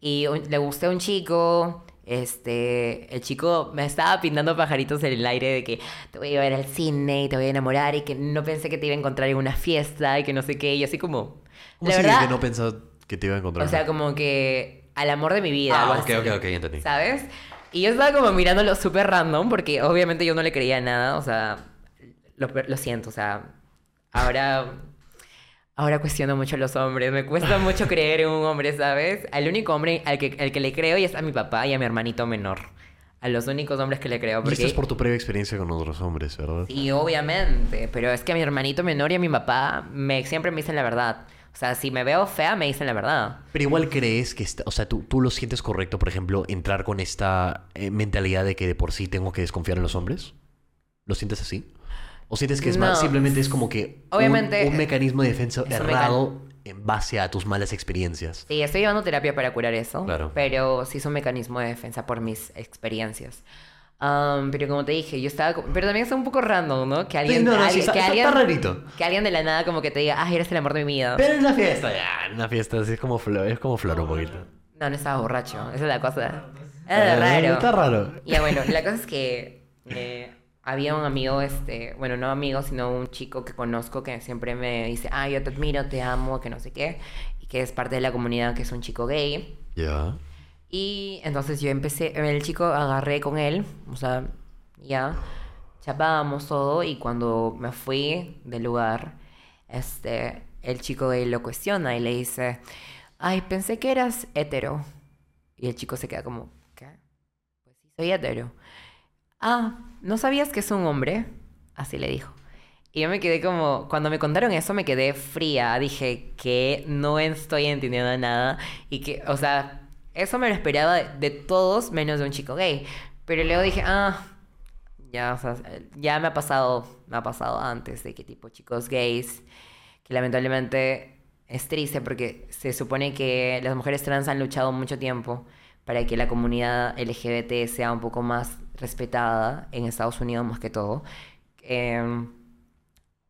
Y un- le gusté a un chico. Este, el chico me estaba pintando pajaritos en el aire de que te voy a ver al cine y te voy a enamorar y que no pensé que te iba a encontrar en una fiesta y que no sé qué. Y así como. ¿Cómo la verdad, que no pensaba que te iba a encontrar? o sea, como que al amor de mi vida. Ah, algo ok, así, ok, ok, entendí. ¿Sabes? Y yo estaba como mirándolo súper random porque obviamente yo no le creía nada. O sea, lo, lo siento, o sea, ahora. Ahora cuestiono mucho a los hombres. Me cuesta mucho creer en un hombre, ¿sabes? Al único hombre al que, al que le creo y es a mi papá y a mi hermanito menor. A los únicos hombres que le creo. Y esto Porque... es por tu previa experiencia con otros hombres, ¿verdad? Sí, obviamente. Pero es que a mi hermanito menor y a mi papá me, siempre me dicen la verdad. O sea, si me veo fea, me dicen la verdad. Pero igual crees que, está, o sea, ¿tú, tú lo sientes correcto, por ejemplo, entrar con esta eh, mentalidad de que de por sí tengo que desconfiar en los hombres? ¿Lo sientes así? ¿O sientes que es más, No. simplemente es como que un- Obviamente, un, mecanismo de defensa un errado en base a tus malas experiencias? Sí, estoy llevando terapia para curar eso. Claro. Pero sí es un mecanismo de defensa por mis experiencias. Am, pero como te dije, yo estaba... Pero también es un poco random, ¿no? Que alguien... no, no, sí, alguien- está- que, está- alguien rarito. que alguien de la nada como que te diga, ah, eres el amor de mi vida. Pero en una fiesta, ya, en una fiesta sí es como flor, es como flor un poquito. No, no estaba borracho. Esa es la cosa. Eh, Era raro. Está raro. Ya bueno, la cosa es que eh, había un amigo, este, bueno, no amigo, sino un chico que conozco que siempre me dice, ah, yo te admiro, te amo, que no sé qué, y que es parte de la comunidad, que es un chico gay. Ya. Y entonces yo empecé, el chico agarré con él, o sea, ya, chapábamos todo, y cuando me fui del lugar, este, el chico gay lo cuestiona y le dice, ay, pensé que eras hetero. Y el chico se queda como, ¿qué? Pues sí, soy hetero. Ah, ¿no sabías que es un hombre? Así le dijo. Y yo me quedé como, cuando me contaron eso me quedé fría, dije que no estoy entendiendo nada y que, o sea, eso me lo esperaba de, todos menos de un chico gay. Pero luego dije, ah, ya, o sea, ya me ha pasado, me ha pasado antes de que tipo chicos gays, que lamentablemente es triste porque se supone que las mujeres trans han luchado mucho tiempo para que la comunidad LGBT sea un poco más respetada en Estados Unidos más que todo. Em,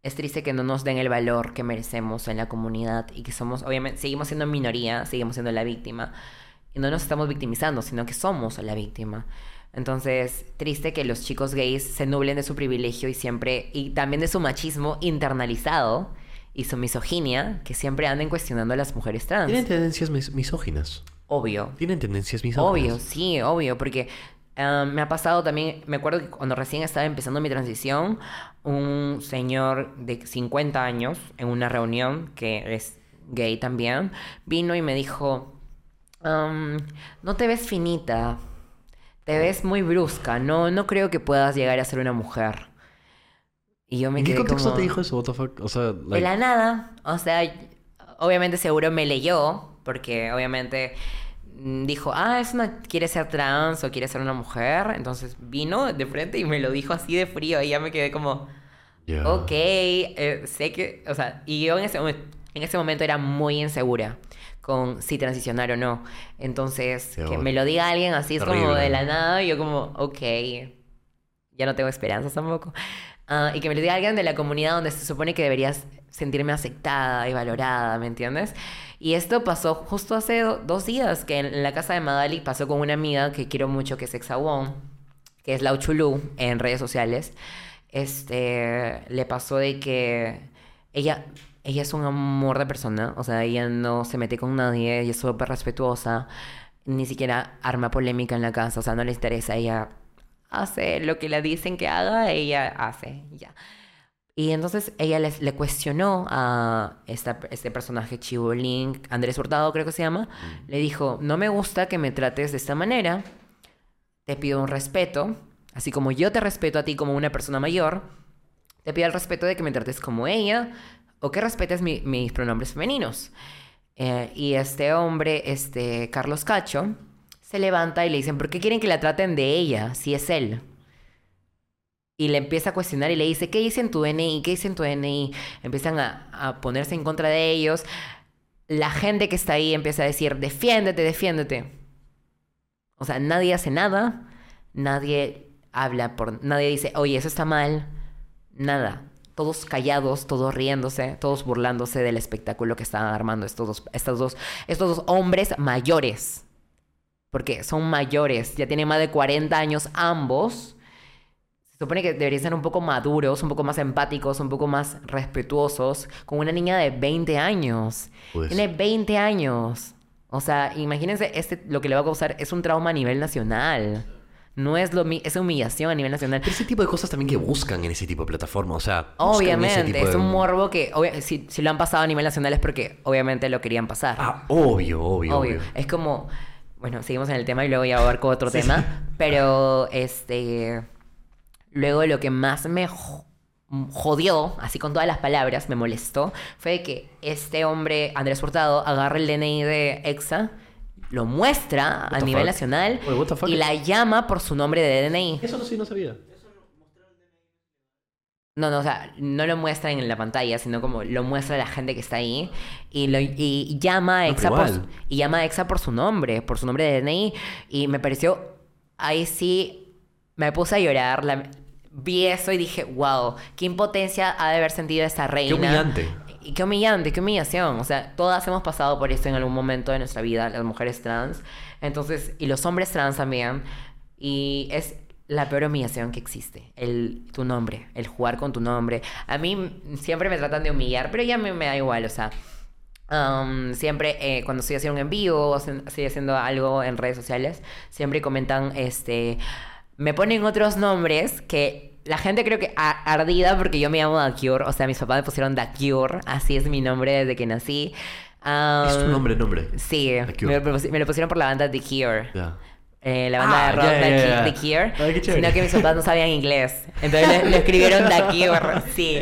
es triste que no nos den el valor que merecemos en la comunidad y que somos, obviamente, seguimos siendo minoría, seguimos siendo la víctima. Y no nos estamos victimizando, sino que somos la víctima. Entonces, triste que los chicos gays se nublen de su privilegio y siempre, y también de su machismo internalizado y su misoginia, que siempre anden cuestionando a las mujeres trans. Tienen tendencias mis- misóginas. Obvio. Tienen tendencias misóginas. Obvio, sí, obvio, porque ah, me ha pasado también, me acuerdo que cuando recién estaba empezando mi transición, un señor de 50 años en una reunión, que es gay también, vino y me dijo, "Am, no te ves finita, te ves muy brusca, no, no creo que puedas llegar a ser una mujer. Y yo me ¿En qué quedé contexto como... te dijo eso? What the fuck? O sea, De like- la nada. O sea, obviamente seguro me leyó, porque obviamente dijo, ah, es una, quiere ser trans o quiere ser una mujer. Entonces vino de frente y me lo dijo así de frío y ya me quedé como, Ya. ok, eh, sé que, o sea, y yo en ese, en ese momento era muy insegura con si transicionar o no. Entonces, que me lo diga alguien así es como Terrible. de la nada y yo como, ok, ya no tengo esperanzas tampoco. Ah, y que me lo diga alguien de la comunidad donde se supone que deberías sentirme aceptada y valorada, ¿me entiendes? Y esto pasó justo hace do- dos días, que en la casa de Madali pasó con una amiga que quiero mucho, que es Exawon, que es Lau Chulú en redes sociales. Este, le pasó de que ella, ella es un amor de persona, o sea, ella no se mete con nadie, ella es súper respetuosa, ni siquiera arma polémica en la casa, o sea, no le interesa, ella hace lo que le dicen que haga, ella hace, ya. Y entonces ella les- le cuestionó a esta, este personaje Chibolín, Andrés Hurtado creo que se llama, le dijo, no me gusta que me trates de esta manera, te pido un respeto, así como yo te respeto a ti como una persona mayor, te pido el respeto de que me trates como ella o que respetes mi- mis pronombres femeninos. Eh, y este hombre, este Carlos Cacho, se levanta y le dicen, ¿por qué quieren que la traten de ella si es él? Y le empieza a cuestionar y le dice, ¿qué dice en tu DNI? ¿Qué dice en tu DNI? Empiezan a, a ponerse en contra de ellos. La gente que está ahí empieza a decir, defiéndete, defiéndete. O sea, nadie hace nada, nadie habla por, nadie dice, oye, eso está mal, nada. Todos callados, todos riéndose, todos burlándose del espectáculo que estaban armando estos dos, estos dos, estos dos hombres mayores. Porque son mayores, ya tienen más de 40 años ambos. Supone que deberían ser un poco maduros, un poco más empáticos, un poco más respetuosos, con una niña de 20 años. Pues. Tiene 20 años. O sea, imagínense, este, lo que le va a causar es un trauma a nivel nacional. No es lo es humillación a nivel nacional. Pero ese tipo de cosas también que buscan en ese tipo de plataforma. O sea, buscan ese Obviamente, tipo es un morbo que si, si lo han pasado a nivel nacional es porque obviamente lo querían pasar. Ah, obvio, obvio, Obvio. obvio. Es como, bueno, seguimos en el tema y luego ya abarco otro tema, pero este, luego lo que más me, mm, jodió, así con todas las palabras, me molestó, fue que este hombre, Andrés Hurtado, agarra el DNI de EXA, lo muestra a nivel fuck? nacional Oye, y la llama por su nombre de DNI. Eso no sí no sabía. No, no, o sea, no lo muestra en la pantalla, sino como lo muestra a la gente que está ahí y, lo, y, llama a Exa por, su- y llama a Exa por su nombre, por su nombre de DNI y me pareció ahí sí me puse a llorar, la- vi eso y dije, wow, qué impotencia ha de haber sentido esa reina. humillante. Y qué humillante, qué humillación. O sea, todas hemos pasado por esto en algún momento de nuestra vida, las mujeres trans. Entonces, y los hombres trans también. Y es la peor humillación que existe. El, tu nombre, el jugar con tu nombre. A mí siempre me tratan de humillar, pero ya me, me da igual, o sea. um, siempre eh, cuando estoy haciendo un envío o estoy haciendo algo en redes sociales, siempre comentan, este, me ponen otros nombres que la gente creo que ardida porque yo me llamo Dakior, o sea, mis papás me pusieron Dakior, así es mi nombre desde que nací. Es tu Um, nombre, nombre. Sí, The me, Cure. me lo pusieron por la banda The Cure. Ya. Eh, la banda Ah, de rock The. The Cure. Ay, sino que mis papás no sabían inglés. Entonces le, escribieron The Cure. Sí.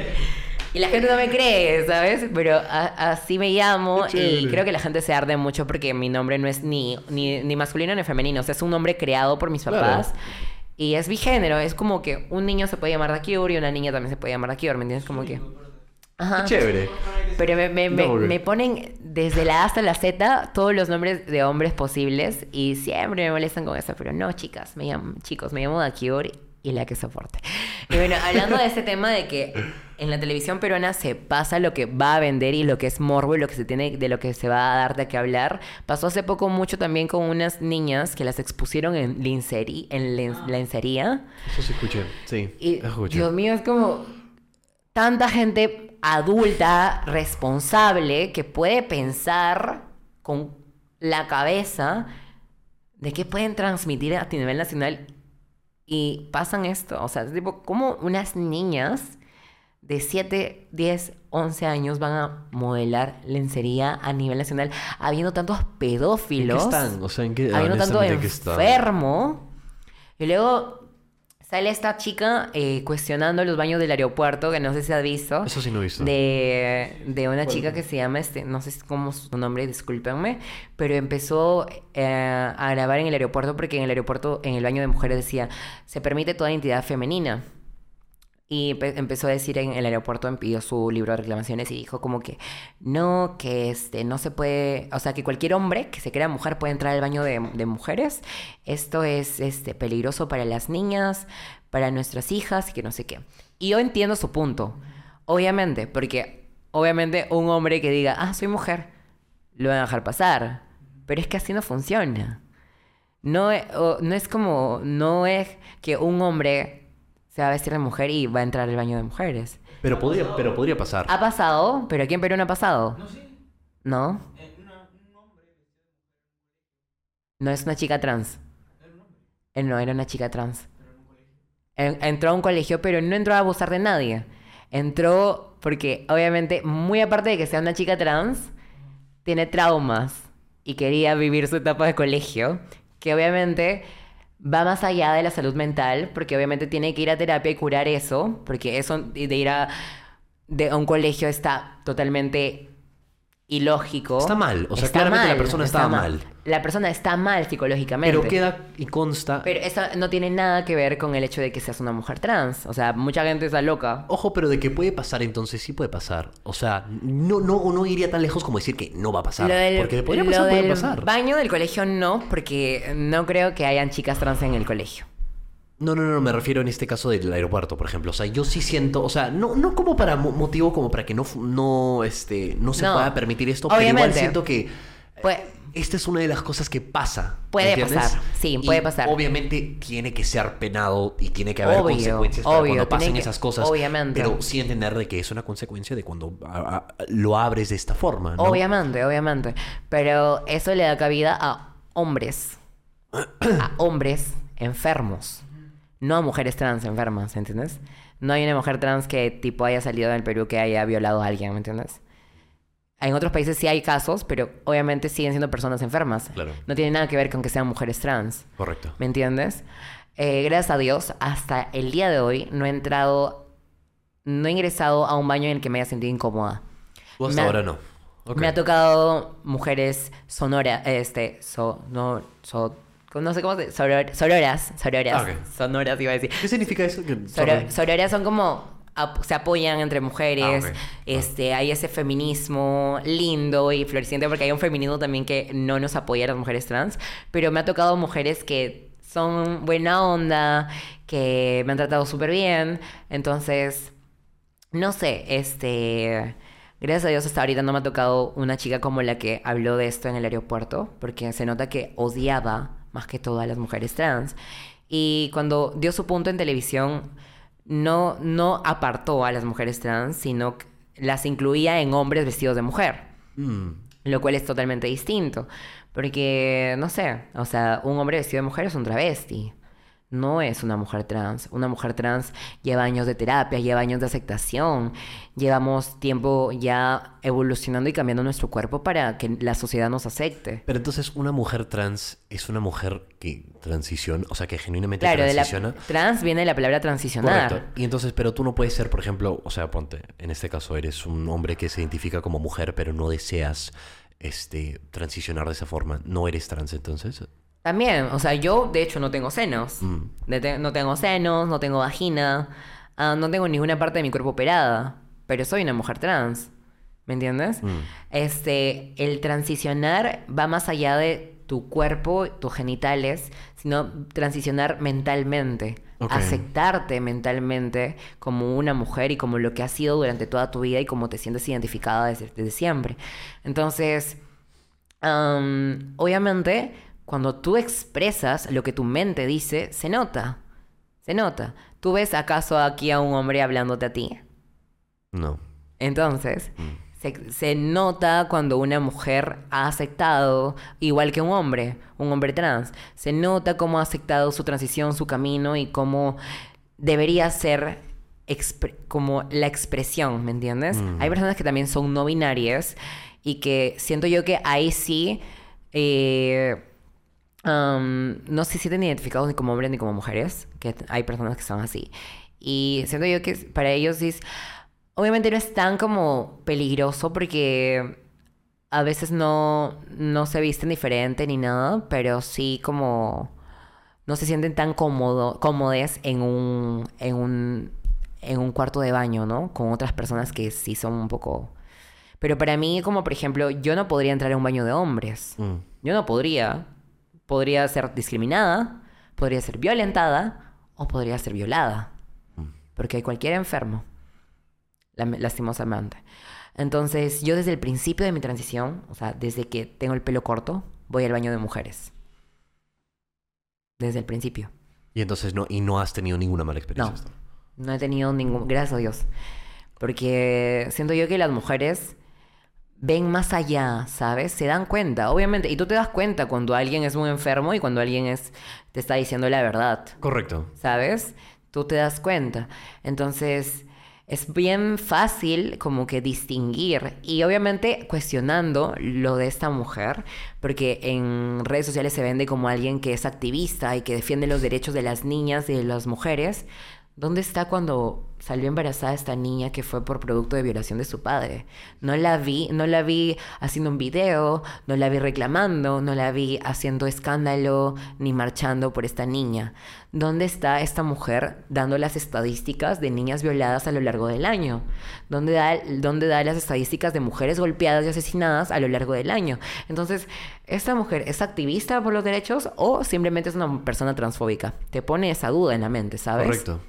Y la gente no me cree, ¿sabes? Pero a- así me llamo y creo que la gente se arde mucho porque mi nombre no es ni, ni, ni masculino ni femenino. O sea, es un nombre creado por mis Claro. Y es bigénero. Es como que un niño se puede llamar The Cure y una niña también se puede llamar The Cure. ¿Me entiendes? Como que... Ajá. Qué chévere. Pero me, me, me, No, porque- me ponen desde la A hasta la Z todos los nombres de hombres posibles y siempre me molestan con eso. Pero no, chicas, me llamo, chicos, me llamo Dakior y la que soporte. Y bueno, hablando de este tema de que en la televisión peruana se pasa lo que va a vender y lo que es morbo y lo que se tiene, de lo que se va a dar de qué hablar. Pasó hace poco mucho también con unas niñas que las expusieron en, linceri- en len- lencería. Eso sí escuché. Sí. Y, escuché. Dios mío, es como tanta gente adulta, responsable, que puede pensar con la cabeza de qué pueden transmitir a nivel nacional y pasan esto. O sea, es tipo, como unas niñas de 7, 10, 11 años van a modelar lencería a nivel nacional habiendo tantos ¿En qué pedófilos? están? O sea, ¿en qué? habiendo tanto enfermo. Y luego sale esta chica eh, cuestionando los baños del aeropuerto, que no sé si has visto. Eso sí no he visto. De, de una chica que se llama, este, no sé cómo es su nombre, discúlpenme, pero empezó eh, a grabar en el aeropuerto porque en el aeropuerto, en el baño de mujeres decía, se permite toda identidad femenina. Y empe- empezó a decir en el aeropuerto, pidió su libro de reclamaciones y dijo como que no, que este, no se puede, o sea, que cualquier hombre que se crea mujer puede entrar al baño de, mujeres. Esto es este, peligroso para las niñas, para nuestras hijas y que no sé qué. Y yo entiendo su punto, obviamente, porque obviamente un hombre que diga, ah, soy mujer, lo van a dejar pasar. Pero es que así no funciona. No, e- no es como, no es que un hombre se va a vestir de mujer y va a entrar al baño de mujeres. Pero podría, pero podría pasar. Ha pasado, pero aquí en Perú no ha pasado. No, No es una chica trans. Eh, No, era una chica trans. En- Entró a un colegio, pero no entró a abusar de nadie. Entró porque, obviamente, muy aparte de que sea una chica trans, tiene traumas y quería vivir su etapa de colegio, que obviamente va más allá de la salud mental, porque obviamente tiene que ir a terapia y curar eso, porque eso de ir a, de, un colegio está totalmente ilógico. Está mal, o sea, Está claramente la persona está mal. La persona está mal psicológicamente. Pero queda y consta. Pero eso no tiene nada que ver con el hecho de que seas una mujer trans. O sea, mucha gente está loca. Ojo, pero de que puede pasar, entonces sí puede pasar. O sea, no, no, no iría tan lejos como decir que no va a pasar. Lo del, porque podría lo pasar, puede del pasar. baño del colegio no, porque no creo que hayan chicas trans en el colegio. No, no, no, me refiero en este caso del aeropuerto, por ejemplo. O sea, yo sí siento, o sea, no, no como para mo- motivo como para que no, no, este, no se No, pueda permitir esto, pero igual obviamente. siento que Pues- esta es una de las cosas que pasa. Puede ¿entiendes? pasar, sí, Y puede pasar. Obviamente tiene que ser penado y tiene que haber Obvio, consecuencias para obvio, cuando pasen que- esas cosas. obviamente. Pero sí entender de que es una consecuencia de cuando a- a- lo abres de esta forma, ¿no? Obviamente, obviamente. Pero eso le da cabida a hombres. A hombres enfermos. No a mujeres trans enfermas, ¿entiendes? No hay una mujer trans que tipo haya salido del Perú que haya violado a alguien, ¿me entiendes? En otros países sí hay casos, pero obviamente siguen siendo personas enfermas. Claro. No tiene nada que ver con que sean mujeres trans. Correcto. ¿Me entiendes? Eh, gracias a Dios, hasta el día de hoy no he entrado no he ingresado a un baño en el que me haya sentido incómoda. Hasta Me ha- ahora no. Ok. Me ha tocado mujeres sonora, este, so, no, so, no sé cómo se, soror- sororas, sororas, Ah, sonoras iba a decir. ¿Qué significa eso? Que- Soro- sorry. sororas son como ap- se apoyan entre mujeres, Ah, ok. este, hay ese feminismo lindo y floreciente porque hay un feminismo también que no nos apoya a las mujeres trans, pero me ha tocado mujeres que son buena onda, que me han tratado súper bien, entonces no sé, este. Gracias a Dios hasta ahorita no me ha tocado una chica como la que habló de esto en el aeropuerto, porque se nota que odiaba más que todo a las mujeres trans. Y cuando dio su punto en televisión, no, no apartó a las mujeres trans, sino que las incluía en hombres vestidos de mujer Mm. lo cual es totalmente distinto. Porque, no sé, o sea, un hombre vestido de mujer es un travesti. No es una mujer trans. Una mujer trans lleva años de terapia, lleva años de aceptación. Llevamos tiempo ya evolucionando y cambiando nuestro cuerpo para que la sociedad nos acepte. Pero entonces, una mujer trans es una mujer que transiciona, o sea, que genuinamente Claro, de la, transiciona. trans viene de la palabra transicionar. Correcto. Y entonces, pero tú no puedes ser, por ejemplo, o sea, ponte, en este caso eres un hombre que se identifica como mujer, pero no deseas este transicionar de esa forma. No eres trans entonces. También, o sea, yo de hecho no tengo senos. Mm. Te- no tengo senos, no tengo vagina, ah, no tengo ninguna parte de mi cuerpo operada, pero soy una mujer trans. ¿Me entiendes? Mm. Este, el transicionar va más allá de tu cuerpo, tus genitales, sino transicionar mentalmente. Aceptarte mentalmente como una mujer y como lo que has sido durante toda tu vida y como te sientes identificada desde, desde siempre. Entonces, Am, obviamente, cuando tú expresas lo que tu mente dice, se nota. Se nota. ¿Tú ves acaso aquí a un hombre hablándote a ti? No. Entonces, se, se nota cuando una mujer ha aceptado, igual que un hombre, un hombre trans, se nota cómo ha aceptado su transición, su camino y cómo debería ser como la expresión, ¿me entiendes? Mm. Hay personas que también son no binarias y que siento yo que ahí sí eh, no se sienten identificados ni como hombres ni como mujeres, que hay personas que son así. Y siento yo que para ellos es- obviamente no es tan como peligroso porque a veces no, no se visten diferente ni nada, pero sí como no se sienten tan cómodo, cómodes en un, en un, en un cuarto de baño, ¿no? Con otras personas que sí son un poco... Pero para mí, como por ejemplo, yo no podría entrar a un baño de hombres. Mm. Yo no podría. Podría ser discriminada, podría ser violentada o podría ser violada. Porque hay cualquier enfermo, lastimosamente. Entonces, yo desde el principio de mi transición, o sea, desde que tengo el pelo corto, voy al baño de mujeres. Desde el principio. Y entonces no, y no has tenido ninguna mala experiencia. No. hasta. No he tenido ningún... Gracias a Dios. Porque siento yo que las mujeres ven más allá, ¿sabes? Se dan cuenta, obviamente. Y tú te das cuenta cuando alguien es un enfermo y cuando alguien es te está diciendo la verdad, Correcto. ¿sabes? Tú te das cuenta. Entonces, es bien fácil como que distinguir y obviamente cuestionando lo de esta mujer, porque en redes sociales se vende como alguien que es activista y que defiende los derechos de las niñas y de las mujeres. ¿Dónde está cuando salió embarazada esta niña que fue por producto de violación de su padre? No la vi, no la vi haciendo un video, no la vi reclamando, no la vi haciendo escándalo ni marchando por esta niña. ¿Dónde está esta mujer dando las estadísticas de niñas violadas a lo largo del año? ¿Dónde da, dónde da las estadísticas de mujeres golpeadas y asesinadas a lo largo del año? Entonces, ¿esta mujer es activista por los derechos o simplemente es una persona transfóbica? Te pone esa duda en la mente, ¿sabes? Correcto.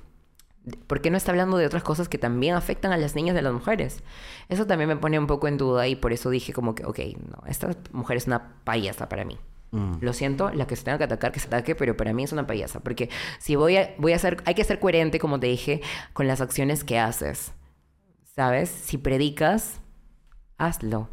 ¿Por qué no está hablando de otras cosas que también afectan a las niñas y a las mujeres? Eso también me pone un poco en duda y por eso dije como que, ok, no, esta mujer es una payasa para mí. Mm. Lo siento, la que se tenga que atacar, que se ataque, pero para mí es una payasa. Porque si voy a, voy a ser, hay que ser coherente, como te dije, con las acciones que haces. ¿Sabes? Si predicas, hazlo.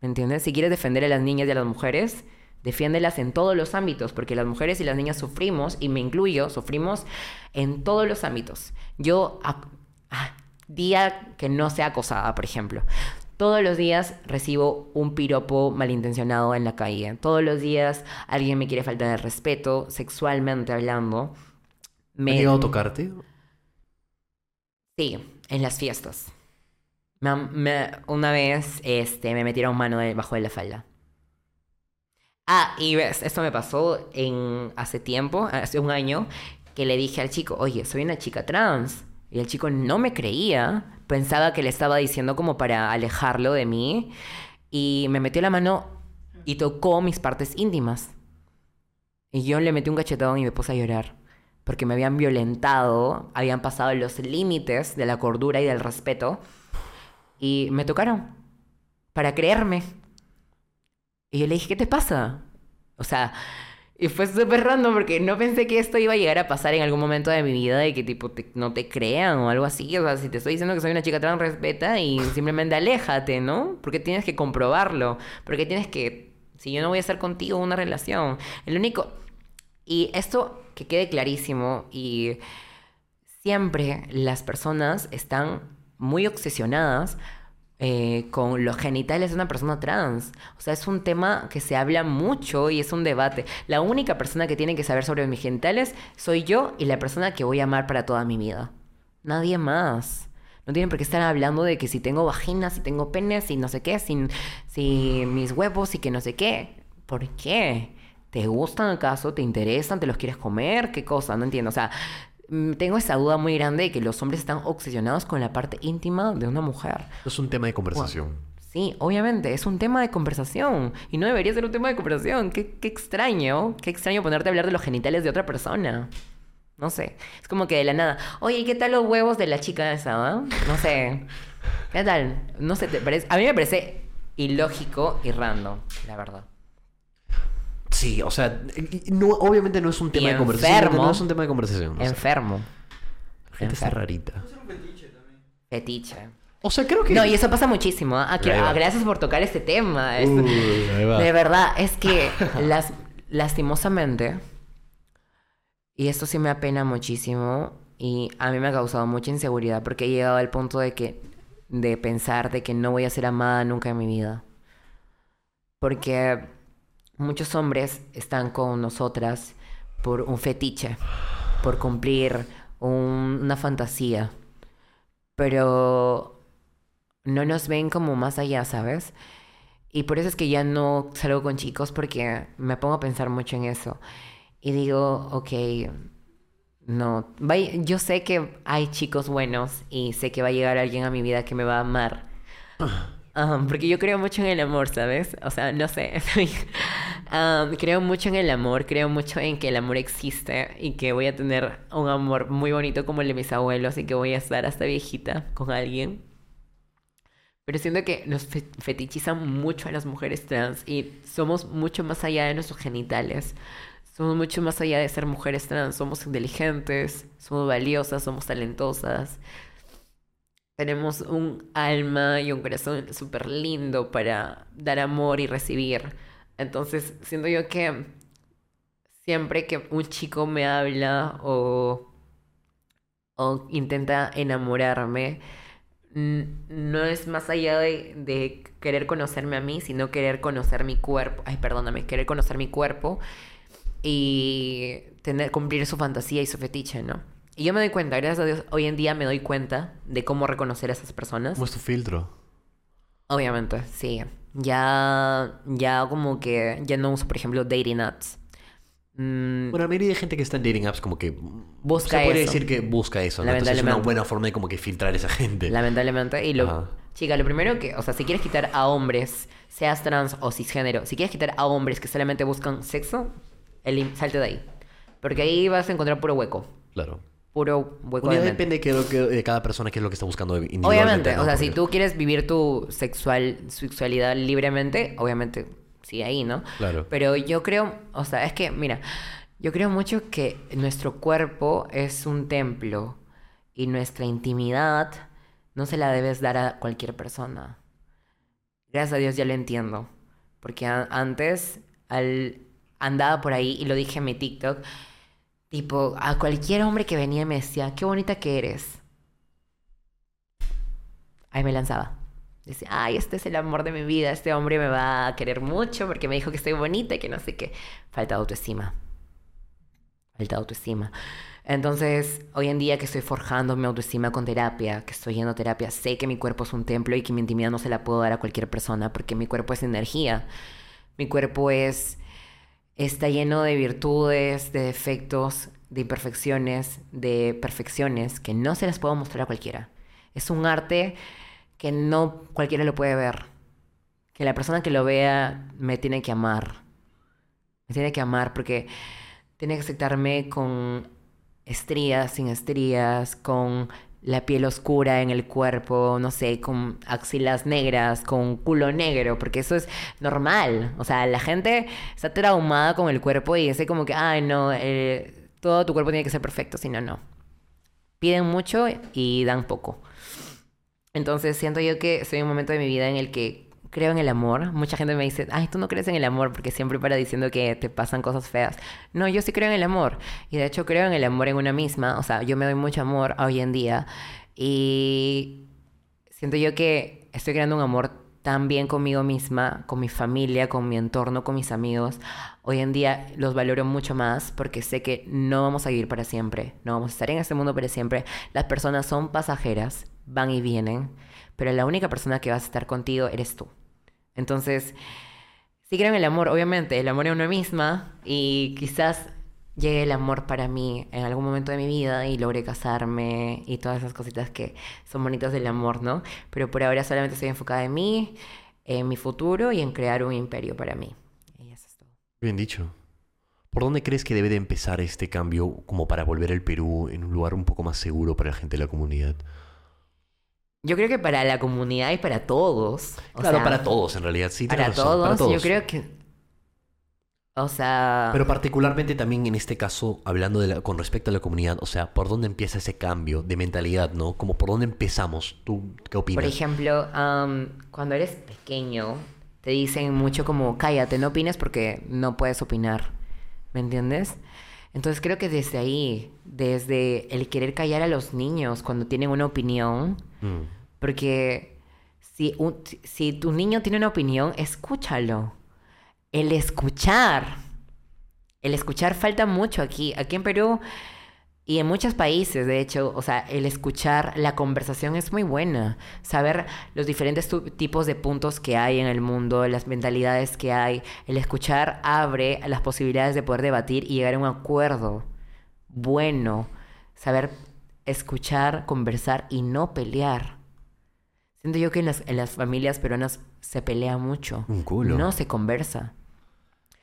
¿Me entiendes? Si quieres defender a las niñas y a las mujeres, defiéndelas en todos los ámbitos, porque las mujeres y las niñas sufrimos, y me incluyo, sufrimos en todos los ámbitos. Yo, ac- ah, día que no sea acosada, por ejemplo. Todos los días recibo un piropo malintencionado en la calle. Todos los días alguien me quiere faltar el respeto, sexualmente hablando. ¿Ha llegado a tocarte? Sí, en las fiestas. Me me- una vez este, me metieron mano debajo de la falda. Ah, y ves, esto me pasó en hace tiempo, hace un año, que le dije al chico, oye, soy una chica trans. Y el chico no me creía, pensaba que le estaba diciendo como para alejarlo de mí. Y me metió la mano y tocó mis partes íntimas. Y yo le metí un cachetón y me puse a llorar. Porque me habían violentado, habían pasado los límites de la cordura y del respeto. Y me tocaron para creerme. Y yo le dije, ¿qué te pasa? O sea, y fue súper random porque no pensé que esto iba a llegar a pasar en algún momento de mi vida y que tipo no te crean o algo así. O sea, si te estoy diciendo que soy una chica trans, respeta y simplemente aléjate, ¿no? Porque tienes que comprobarlo. Porque tienes que... Si yo no voy a estar contigo una relación. El único... Y esto que quede clarísimo y siempre las personas están muy obsesionadas eh, con los genitales de una persona trans. O sea, es un tema que se habla mucho y es un debate. La única persona que tiene que saber sobre mis genitales soy yo y la persona que voy a amar para toda mi vida. Nadie más. No tienen por qué estar hablando de que si tengo vagina, si tengo penes, si no sé qué, si, si mis huevos y que no sé qué. ¿Por qué? ¿Te gustan acaso? ¿Te interesan? ¿Te los quieres comer? ¿Qué cosa? No entiendo. O sea, tengo esa duda muy grande de que los hombres están obsesionados con la parte íntima de una mujer. Es un tema de conversación. Sí, obviamente, es un tema de conversación. Y no debería ser un tema de conversación. Qué, qué extraño, qué extraño ponerte a hablar de los genitales de otra persona. No sé. Es como que de la nada. Oye, ¿y ¿qué tal los huevos de la chica esa? ah? No sé. ¿Qué tal? No sé, ¿te parece? A mí me parece ilógico y random, la verdad. Sí, o sea, no, obviamente no es un tema Y de conversación. enfermo. No es un tema de conversación. o sea, Enfermo. la gente está enfermo. rarita. Fetiche. O sea, creo que. No, y eso pasa muchísimo. ¿ah? Gracias por tocar este tema. Es- Uy. De verdad, es que las, lastimosamente, y esto sí me apena muchísimo, y a mí me ha causado mucha inseguridad porque he llegado al punto de que de pensar de que no voy a ser amada nunca en mi vida. Porque muchos hombres están con nosotras por un fetiche, por cumplir un- una fantasía. Pero no nos ven como más allá, ¿sabes? Y por eso es que ya no salgo con chicos porque me pongo a pensar mucho en eso. Y digo, ok, no, yo sé que hay chicos buenos y sé que va a llegar alguien a mi vida que me va a amar. Ajá, porque yo creo mucho en el amor, ¿sabes? O sea, no sé. Creo mucho en el amor, creo mucho en que el amor existe y que voy a tener un amor muy bonito como el de mis abuelos y que voy a estar hasta viejita con alguien. Pero siento que nos fe- fetichizan mucho a las mujeres trans y somos mucho más allá de nuestros genitales. Somos mucho más allá de ser mujeres trans. Somos inteligentes, somos valiosas, somos talentosas. Tenemos un alma y un corazón súper lindo para dar amor y recibir. Entonces, siento yo que siempre que un chico me habla o, o intenta enamorarme, no es más allá de, de querer conocerme a mí, sino querer conocer mi cuerpo. Ay, perdóname, querer conocer mi cuerpo y tener, cumplir su fantasía y su fetiche, ¿no? Y yo me doy cuenta, gracias a Dios, hoy en día me doy cuenta de cómo reconocer a esas personas. ¿Cómo es tu filtro? Obviamente, sí. Ya, ya como que ya no uso, por ejemplo, dating apps. Mm, Bueno, la mayoría de gente que está en dating apps como que... Busca Se puede eso. decir que busca eso, ¿no? Entonces es una buena forma de como que filtrar a esa gente. Lamentablemente. Y lo, Ajá. chica, lo primero que, o sea, si quieres quitar a hombres, seas trans o cisgénero, si quieres quitar a hombres que solamente buscan sexo, elim- salte de ahí. Porque ahí vas a encontrar puro hueco. Claro. Puro hueco de depende de, qué- de cada persona qué es lo que está buscando individualmente. Obviamente, ¿no? o sea, si tú quieres vivir tu sexual, sexualidad libremente, obviamente sí ahí, ¿no? Claro. Pero yo creo, o sea, es que, mira, yo creo mucho que nuestro cuerpo es un templo y nuestra intimidad no se la debes dar a cualquier persona. Gracias a Dios ya lo entiendo. Porque antes al, andaba por ahí y lo dije en mi TikTok. Tipo, a cualquier hombre que venía me decía, qué bonita que eres. Ahí me lanzaba. Decía, ay, este es el amor de mi vida, este hombre me va a querer mucho porque me dijo que estoy bonita y que no sé qué. Falta autoestima. Falta autoestima. Entonces, hoy en día que estoy forjando mi autoestima con terapia, que estoy yendo a terapia, sé que mi cuerpo es un templo y que mi intimidad no se la puedo dar a cualquier persona porque mi cuerpo es energía. Mi cuerpo es está lleno de virtudes, de defectos, de imperfecciones, de perfecciones que no se las puedo mostrar a cualquiera. Es un arte que no cualquiera lo puede ver. Que la persona que lo vea me tiene que amar. Me tiene que amar porque tiene que aceptarme con estrías, sin estrías, con la piel oscura en el cuerpo, no sé, con axilas negras, con culo negro, porque eso es normal. O sea, la gente está traumada con el cuerpo y dice como que, ay, no, eh, todo tu cuerpo tiene que ser perfecto, si no, no. Piden mucho y dan poco. Entonces siento yo que en un momento de mi vida en el que creo en el amor. Mucha gente me dice, ay, tú no crees en el amor porque siempre para diciendo que te pasan cosas feas. No, yo sí creo en el amor. Y de hecho creo en el amor en una misma. O sea, yo me doy mucho amor hoy en día. Y siento yo que estoy creando un amor tan bien conmigo misma, con mi familia, con mi entorno, con mis amigos. Hoy en día los valoro mucho más porque sé que no vamos a vivir para siempre, no vamos a estar en este mundo para siempre. Las personas son pasajeras, van y vienen, pero la única persona que va a estar contigo eres tú. Entonces, sí creo en el amor, obviamente, el amor en una misma y quizás llegue el amor para mí en algún momento de mi vida y logre casarme y todas esas cositas que son bonitas del amor, ¿no? Pero por ahora solamente estoy enfocada en mí, en mi futuro y en crear un imperio para mí. Y eso es todo. Bien dicho. ¿Por dónde crees que debe de empezar este cambio como para volver al Perú en un lugar un poco más seguro para la gente de la comunidad? Yo creo que para la comunidad y para todos. o claro, sea, para todos en realidad, sí. Para razón, todos, para todos. yo creo que. O sea. Pero particularmente también en este caso, hablando de la- con respecto a la comunidad, o sea, ¿por dónde empieza ese cambio de mentalidad, no? Como por dónde empezamos, ¿tú qué opinas? Por ejemplo, am, cuando eres pequeño, te dicen mucho como, cállate, no opines porque no puedes opinar. ¿Me entiendes? Entonces creo que desde ahí, desde el querer callar a los niños cuando tienen una opinión, Mm. Porque si, un- si tu niño tiene una opinión, escúchalo. El escuchar. El escuchar falta mucho aquí. Aquí en Perú y en muchos países, de hecho, o sea, el escuchar la conversación es muy buena. Saber los diferentes tipos de puntos que hay en el mundo, las mentalidades que hay. El escuchar abre las posibilidades de poder debatir y llegar a un acuerdo bueno. Saber escuchar, conversar y no pelear. Siento yo que en las, en las familias peruanas se pelea mucho. Un culo. No se conversa.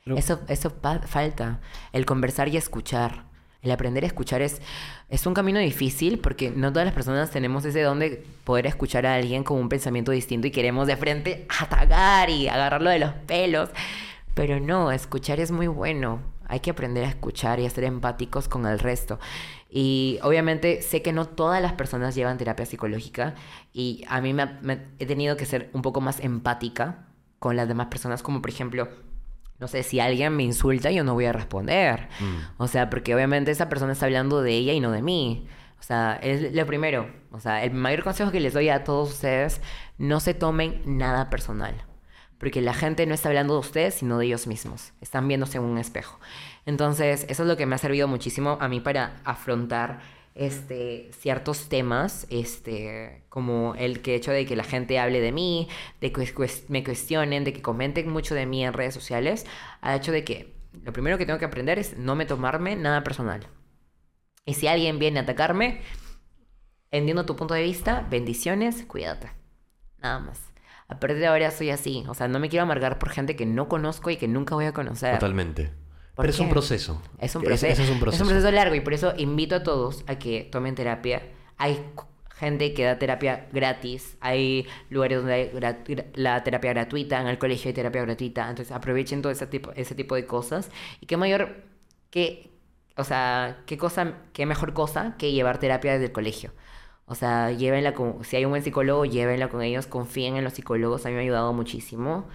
Pero- Eso, eso falta. El conversar y escuchar. El aprender a escuchar es, es un camino difícil porque no todas las personas tenemos ese don de poder escuchar a alguien con un pensamiento distinto y queremos de frente atacar y agarrarlo de los pelos. Pero no, escuchar es muy bueno. Hay que aprender a escuchar y a ser empáticos con el resto. Y obviamente sé que no todas las personas llevan terapia psicológica y a mí me he tenido que ser un poco más empática con las demás personas, como por ejemplo, no sé, si alguien me insulta, yo no voy a responder. O sea, porque obviamente esa persona está hablando de ella y no de mí. O sea, es lo primero. O sea, el mayor consejo que les doy a todos ustedes, no se tomen nada personal. Porque la gente no está hablando de ustedes, sino de ellos mismos. Están viéndose en un espejo. Entonces, eso es lo que me ha servido muchísimo a mí para afrontar este, ciertos temas, este, como el que hecho de que la gente hable de mí, de que me cuestionen, de que comenten mucho de mí en redes sociales, ha hecho de que lo primero que tengo que aprender es no me tomarme nada personal. Y si alguien viene a atacarme, entiendo tu punto de vista, bendiciones, cuídate. Nada más. A partir de ahora soy así. O sea, no me quiero amargar por gente que no conozco y que nunca voy a conocer. Totalmente. ¿Por Pero es un proceso. Es un proceso. ese es un proceso. largo y por eso invito a todos a que tomen terapia. Hay gente que da terapia gratis, hay lugares donde hay la terapia gratuita, en el colegio hay terapia gratuita, entonces aprovechen todo ese tipo, ese tipo de cosas. Y qué mayor, qué, o sea, qué cosa, qué mejor cosa que llevar terapia desde el colegio. O sea, llévenla con, si hay un buen psicólogo, llévenla con ellos, confíen en los psicólogos, a mí me ha ayudado muchísimo.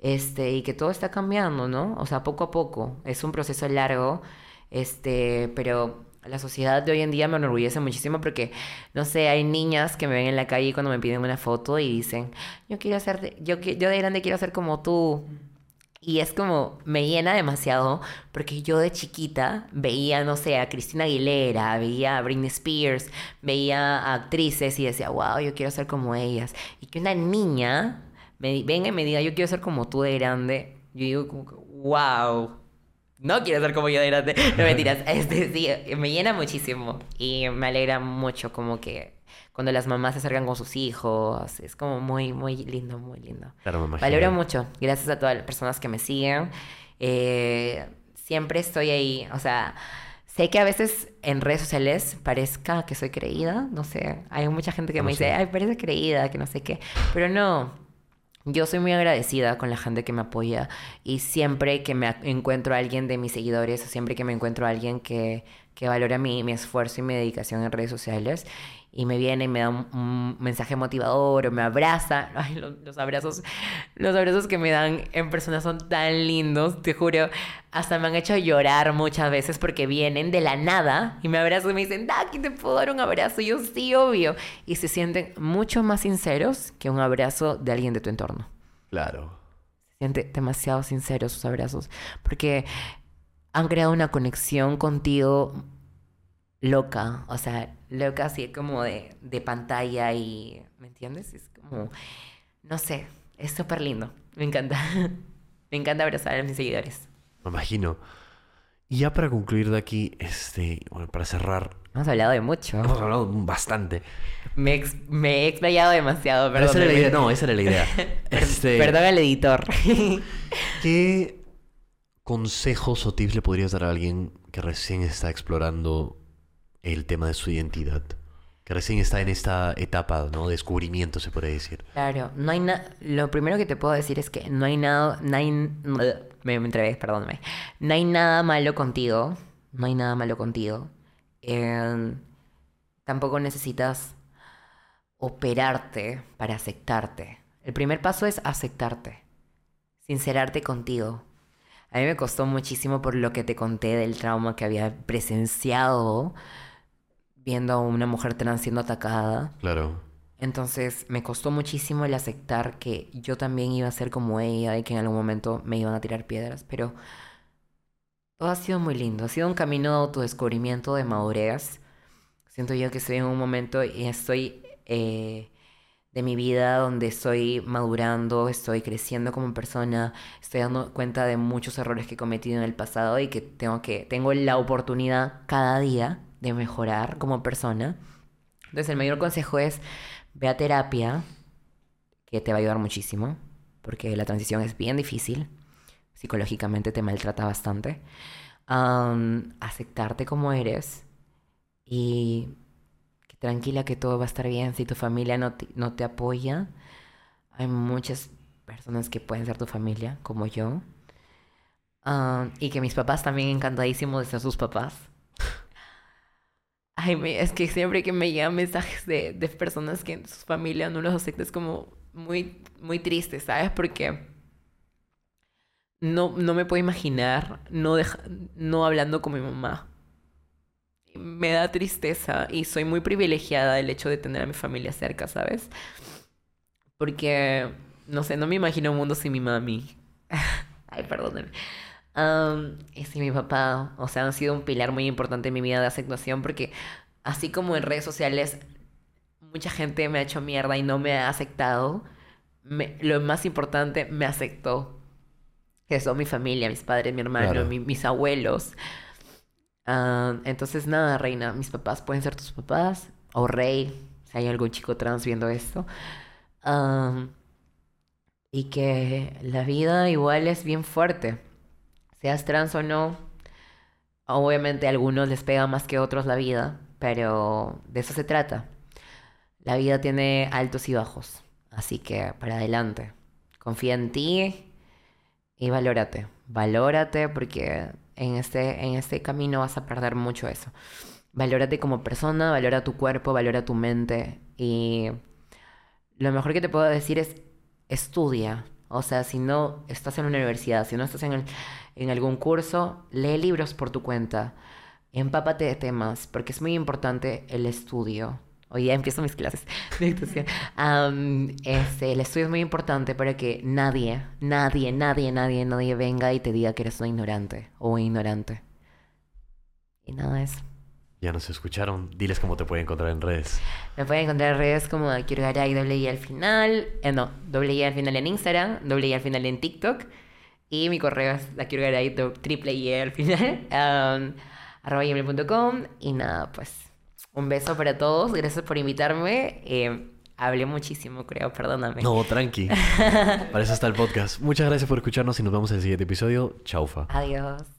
Este, y que todo está cambiando, ¿no? O sea, poco a poco. Es un proceso largo, este, pero la sociedad de hoy en día me enorgullece muchísimo porque, no sé, hay niñas que me ven en la calle cuando me piden una foto y dicen, yo quiero ser, yo, yo de grande quiero ser como tú. Y es como, me llena demasiado porque yo de chiquita veía, no sé, a Cristina Aguilera, veía a Britney Spears, veía a actrices y decía, wow, yo quiero ser como ellas. Y que una niña me, venga y me diga, yo quiero ser como tú de grande, yo digo, como que, wow, no quiero ser como yo de grande. No mentiras, este, sí, me llena muchísimo y me alegra mucho como que cuando las mamás se acercan con sus hijos, es como muy, muy lindo, muy lindo. Claro, me. Valoro mucho, gracias a todas las personas que me siguen. Eh, siempre estoy ahí, o sea, sé que a veces en redes sociales parezca que soy creída, no sé, hay mucha gente que me dice, ay, parece creída, que no sé qué, pero no. Yo soy muy agradecida con la gente que me apoya y siempre que me encuentro a alguien de mis seguidores o siempre que me encuentro a alguien que, que valora mi, mi esfuerzo y mi dedicación en redes sociales y me viene y me da un, un mensaje motivador o me abraza, ay, los, los abrazos, los abrazos que me dan en persona son tan lindos, te juro, hasta me han hecho llorar muchas veces porque vienen de la nada y me abrazan y me dicen, Daki, ¿te puedo dar un abrazo? Y yo sí, obvio. Y se sienten mucho más sinceros que un abrazo de alguien de tu entorno. Claro. Se siente demasiado sinceros sus abrazos porque han creado una conexión contigo loca, o sea, loca así como de, de pantalla y, ¿me entiendes? Es como, no sé, es súper lindo, me encanta. Me encanta abrazar a mis seguidores. Me imagino. Y ya para concluir de aquí, este, bueno, para cerrar, Hemos hablado de mucho. hemos hablado bastante. Me, ex- me he explayado demasiado, Pero perdón. esa era la idea, no, esa era la idea. Este, Perdón al editor. ¿Qué consejos o tips le podrías dar a alguien que recién está explorando el tema de su identidad? Que recién está en esta etapa, ¿no? Descubrimiento, se puede decir. Claro, no hay nada. Lo primero que te puedo decir es que no hay nada. No hay... Me, entrevé, perdóname. No hay nada malo contigo. No hay nada malo contigo. Eh, tampoco necesitas operarte para aceptarte. El primer paso es aceptarte. Sincerarte contigo. A mí me costó muchísimo por lo que te conté del trauma que había presenciado viendo a una mujer trans siendo atacada. Claro. Entonces me costó muchísimo el aceptar que yo también iba a ser como ella y que en algún momento me iban a tirar piedras, pero todo ha sido muy lindo, ha sido un camino de autodescubrimiento, de madurez. Siento yo que estoy en un momento y estoy eh, de mi vida donde estoy madurando, estoy creciendo como persona, estoy dando cuenta de muchos errores que he cometido en el pasado y que tengo que tengo la oportunidad cada día de mejorar como persona. Entonces el mayor consejo es ve a terapia, que te va a ayudar muchísimo, porque la transición es bien difícil, psicológicamente te maltrata bastante. Am, aceptarte como eres y tranquila que todo va a estar bien. Si tu familia no te, no te apoya, hay muchas personas que pueden ser tu familia, como yo. Y que mis papás también encantadísimos de ser sus papás. Ay, es que siempre que me llegan mensajes de, de personas que en su familia no los acepta es como muy, muy triste, ¿sabes? Porque no, no me puedo imaginar no, deja- no hablando con mi mamá. Me da tristeza y soy muy privilegiada el hecho de tener a mi familia cerca, ¿sabes? Porque, no sé, no me imagino un mundo sin mi mami. Ay, perdónenme. Y sin mi papá, o sea, han sido un pilar muy importante en mi vida de aceptación porque así como en redes sociales mucha gente me ha hecho mierda y no me ha aceptado, me- lo más importante, me aceptó. Que son mi familia, mis padres, mi hermano, Claro. mi- mis abuelos. Entonces, nada, reina, mis papás pueden ser tus papás, o rey, si hay algún chico trans viendo esto. Y que la vida igual es bien fuerte. Seas trans o no, obviamente a algunos les pega más que a otros la vida, pero de eso se trata. La vida tiene altos y bajos, así que para adelante. Confía en ti y valórate. Valórate porque en este, en este camino vas a perder mucho eso. Valórate como persona, valora tu cuerpo, valora tu mente y lo mejor que te puedo decir es estudia. O sea, si no estás en una universidad, si no estás en, el- en algún curso, lee libros por tu cuenta. Empápate de temas, porque es muy importante el estudio. Hoy día empiezo mis clases de actuación. Am, este, el estudio es muy importante para que nadie, nadie, nadie, nadie, nadie venga y te diga que eres una ignorante o un ignorante. Y nada de eso. Ya nos escucharon. Diles cómo te pueden encontrar en redes. Me pueden encontrar en redes como Kyurgaray, doble I al final. eh, no, doble I al final en Instagram, doble I al final en TikTok. Y mi correo es la triple I al final. am, arroba gmail.com. Y nada, pues un beso para todos. Gracias por invitarme. Eh, hablé muchísimo, creo, perdóname. No, tranqui. Para eso está el podcast. Muchas gracias por escucharnos y nos vemos en el siguiente episodio. Chaufa. Adiós.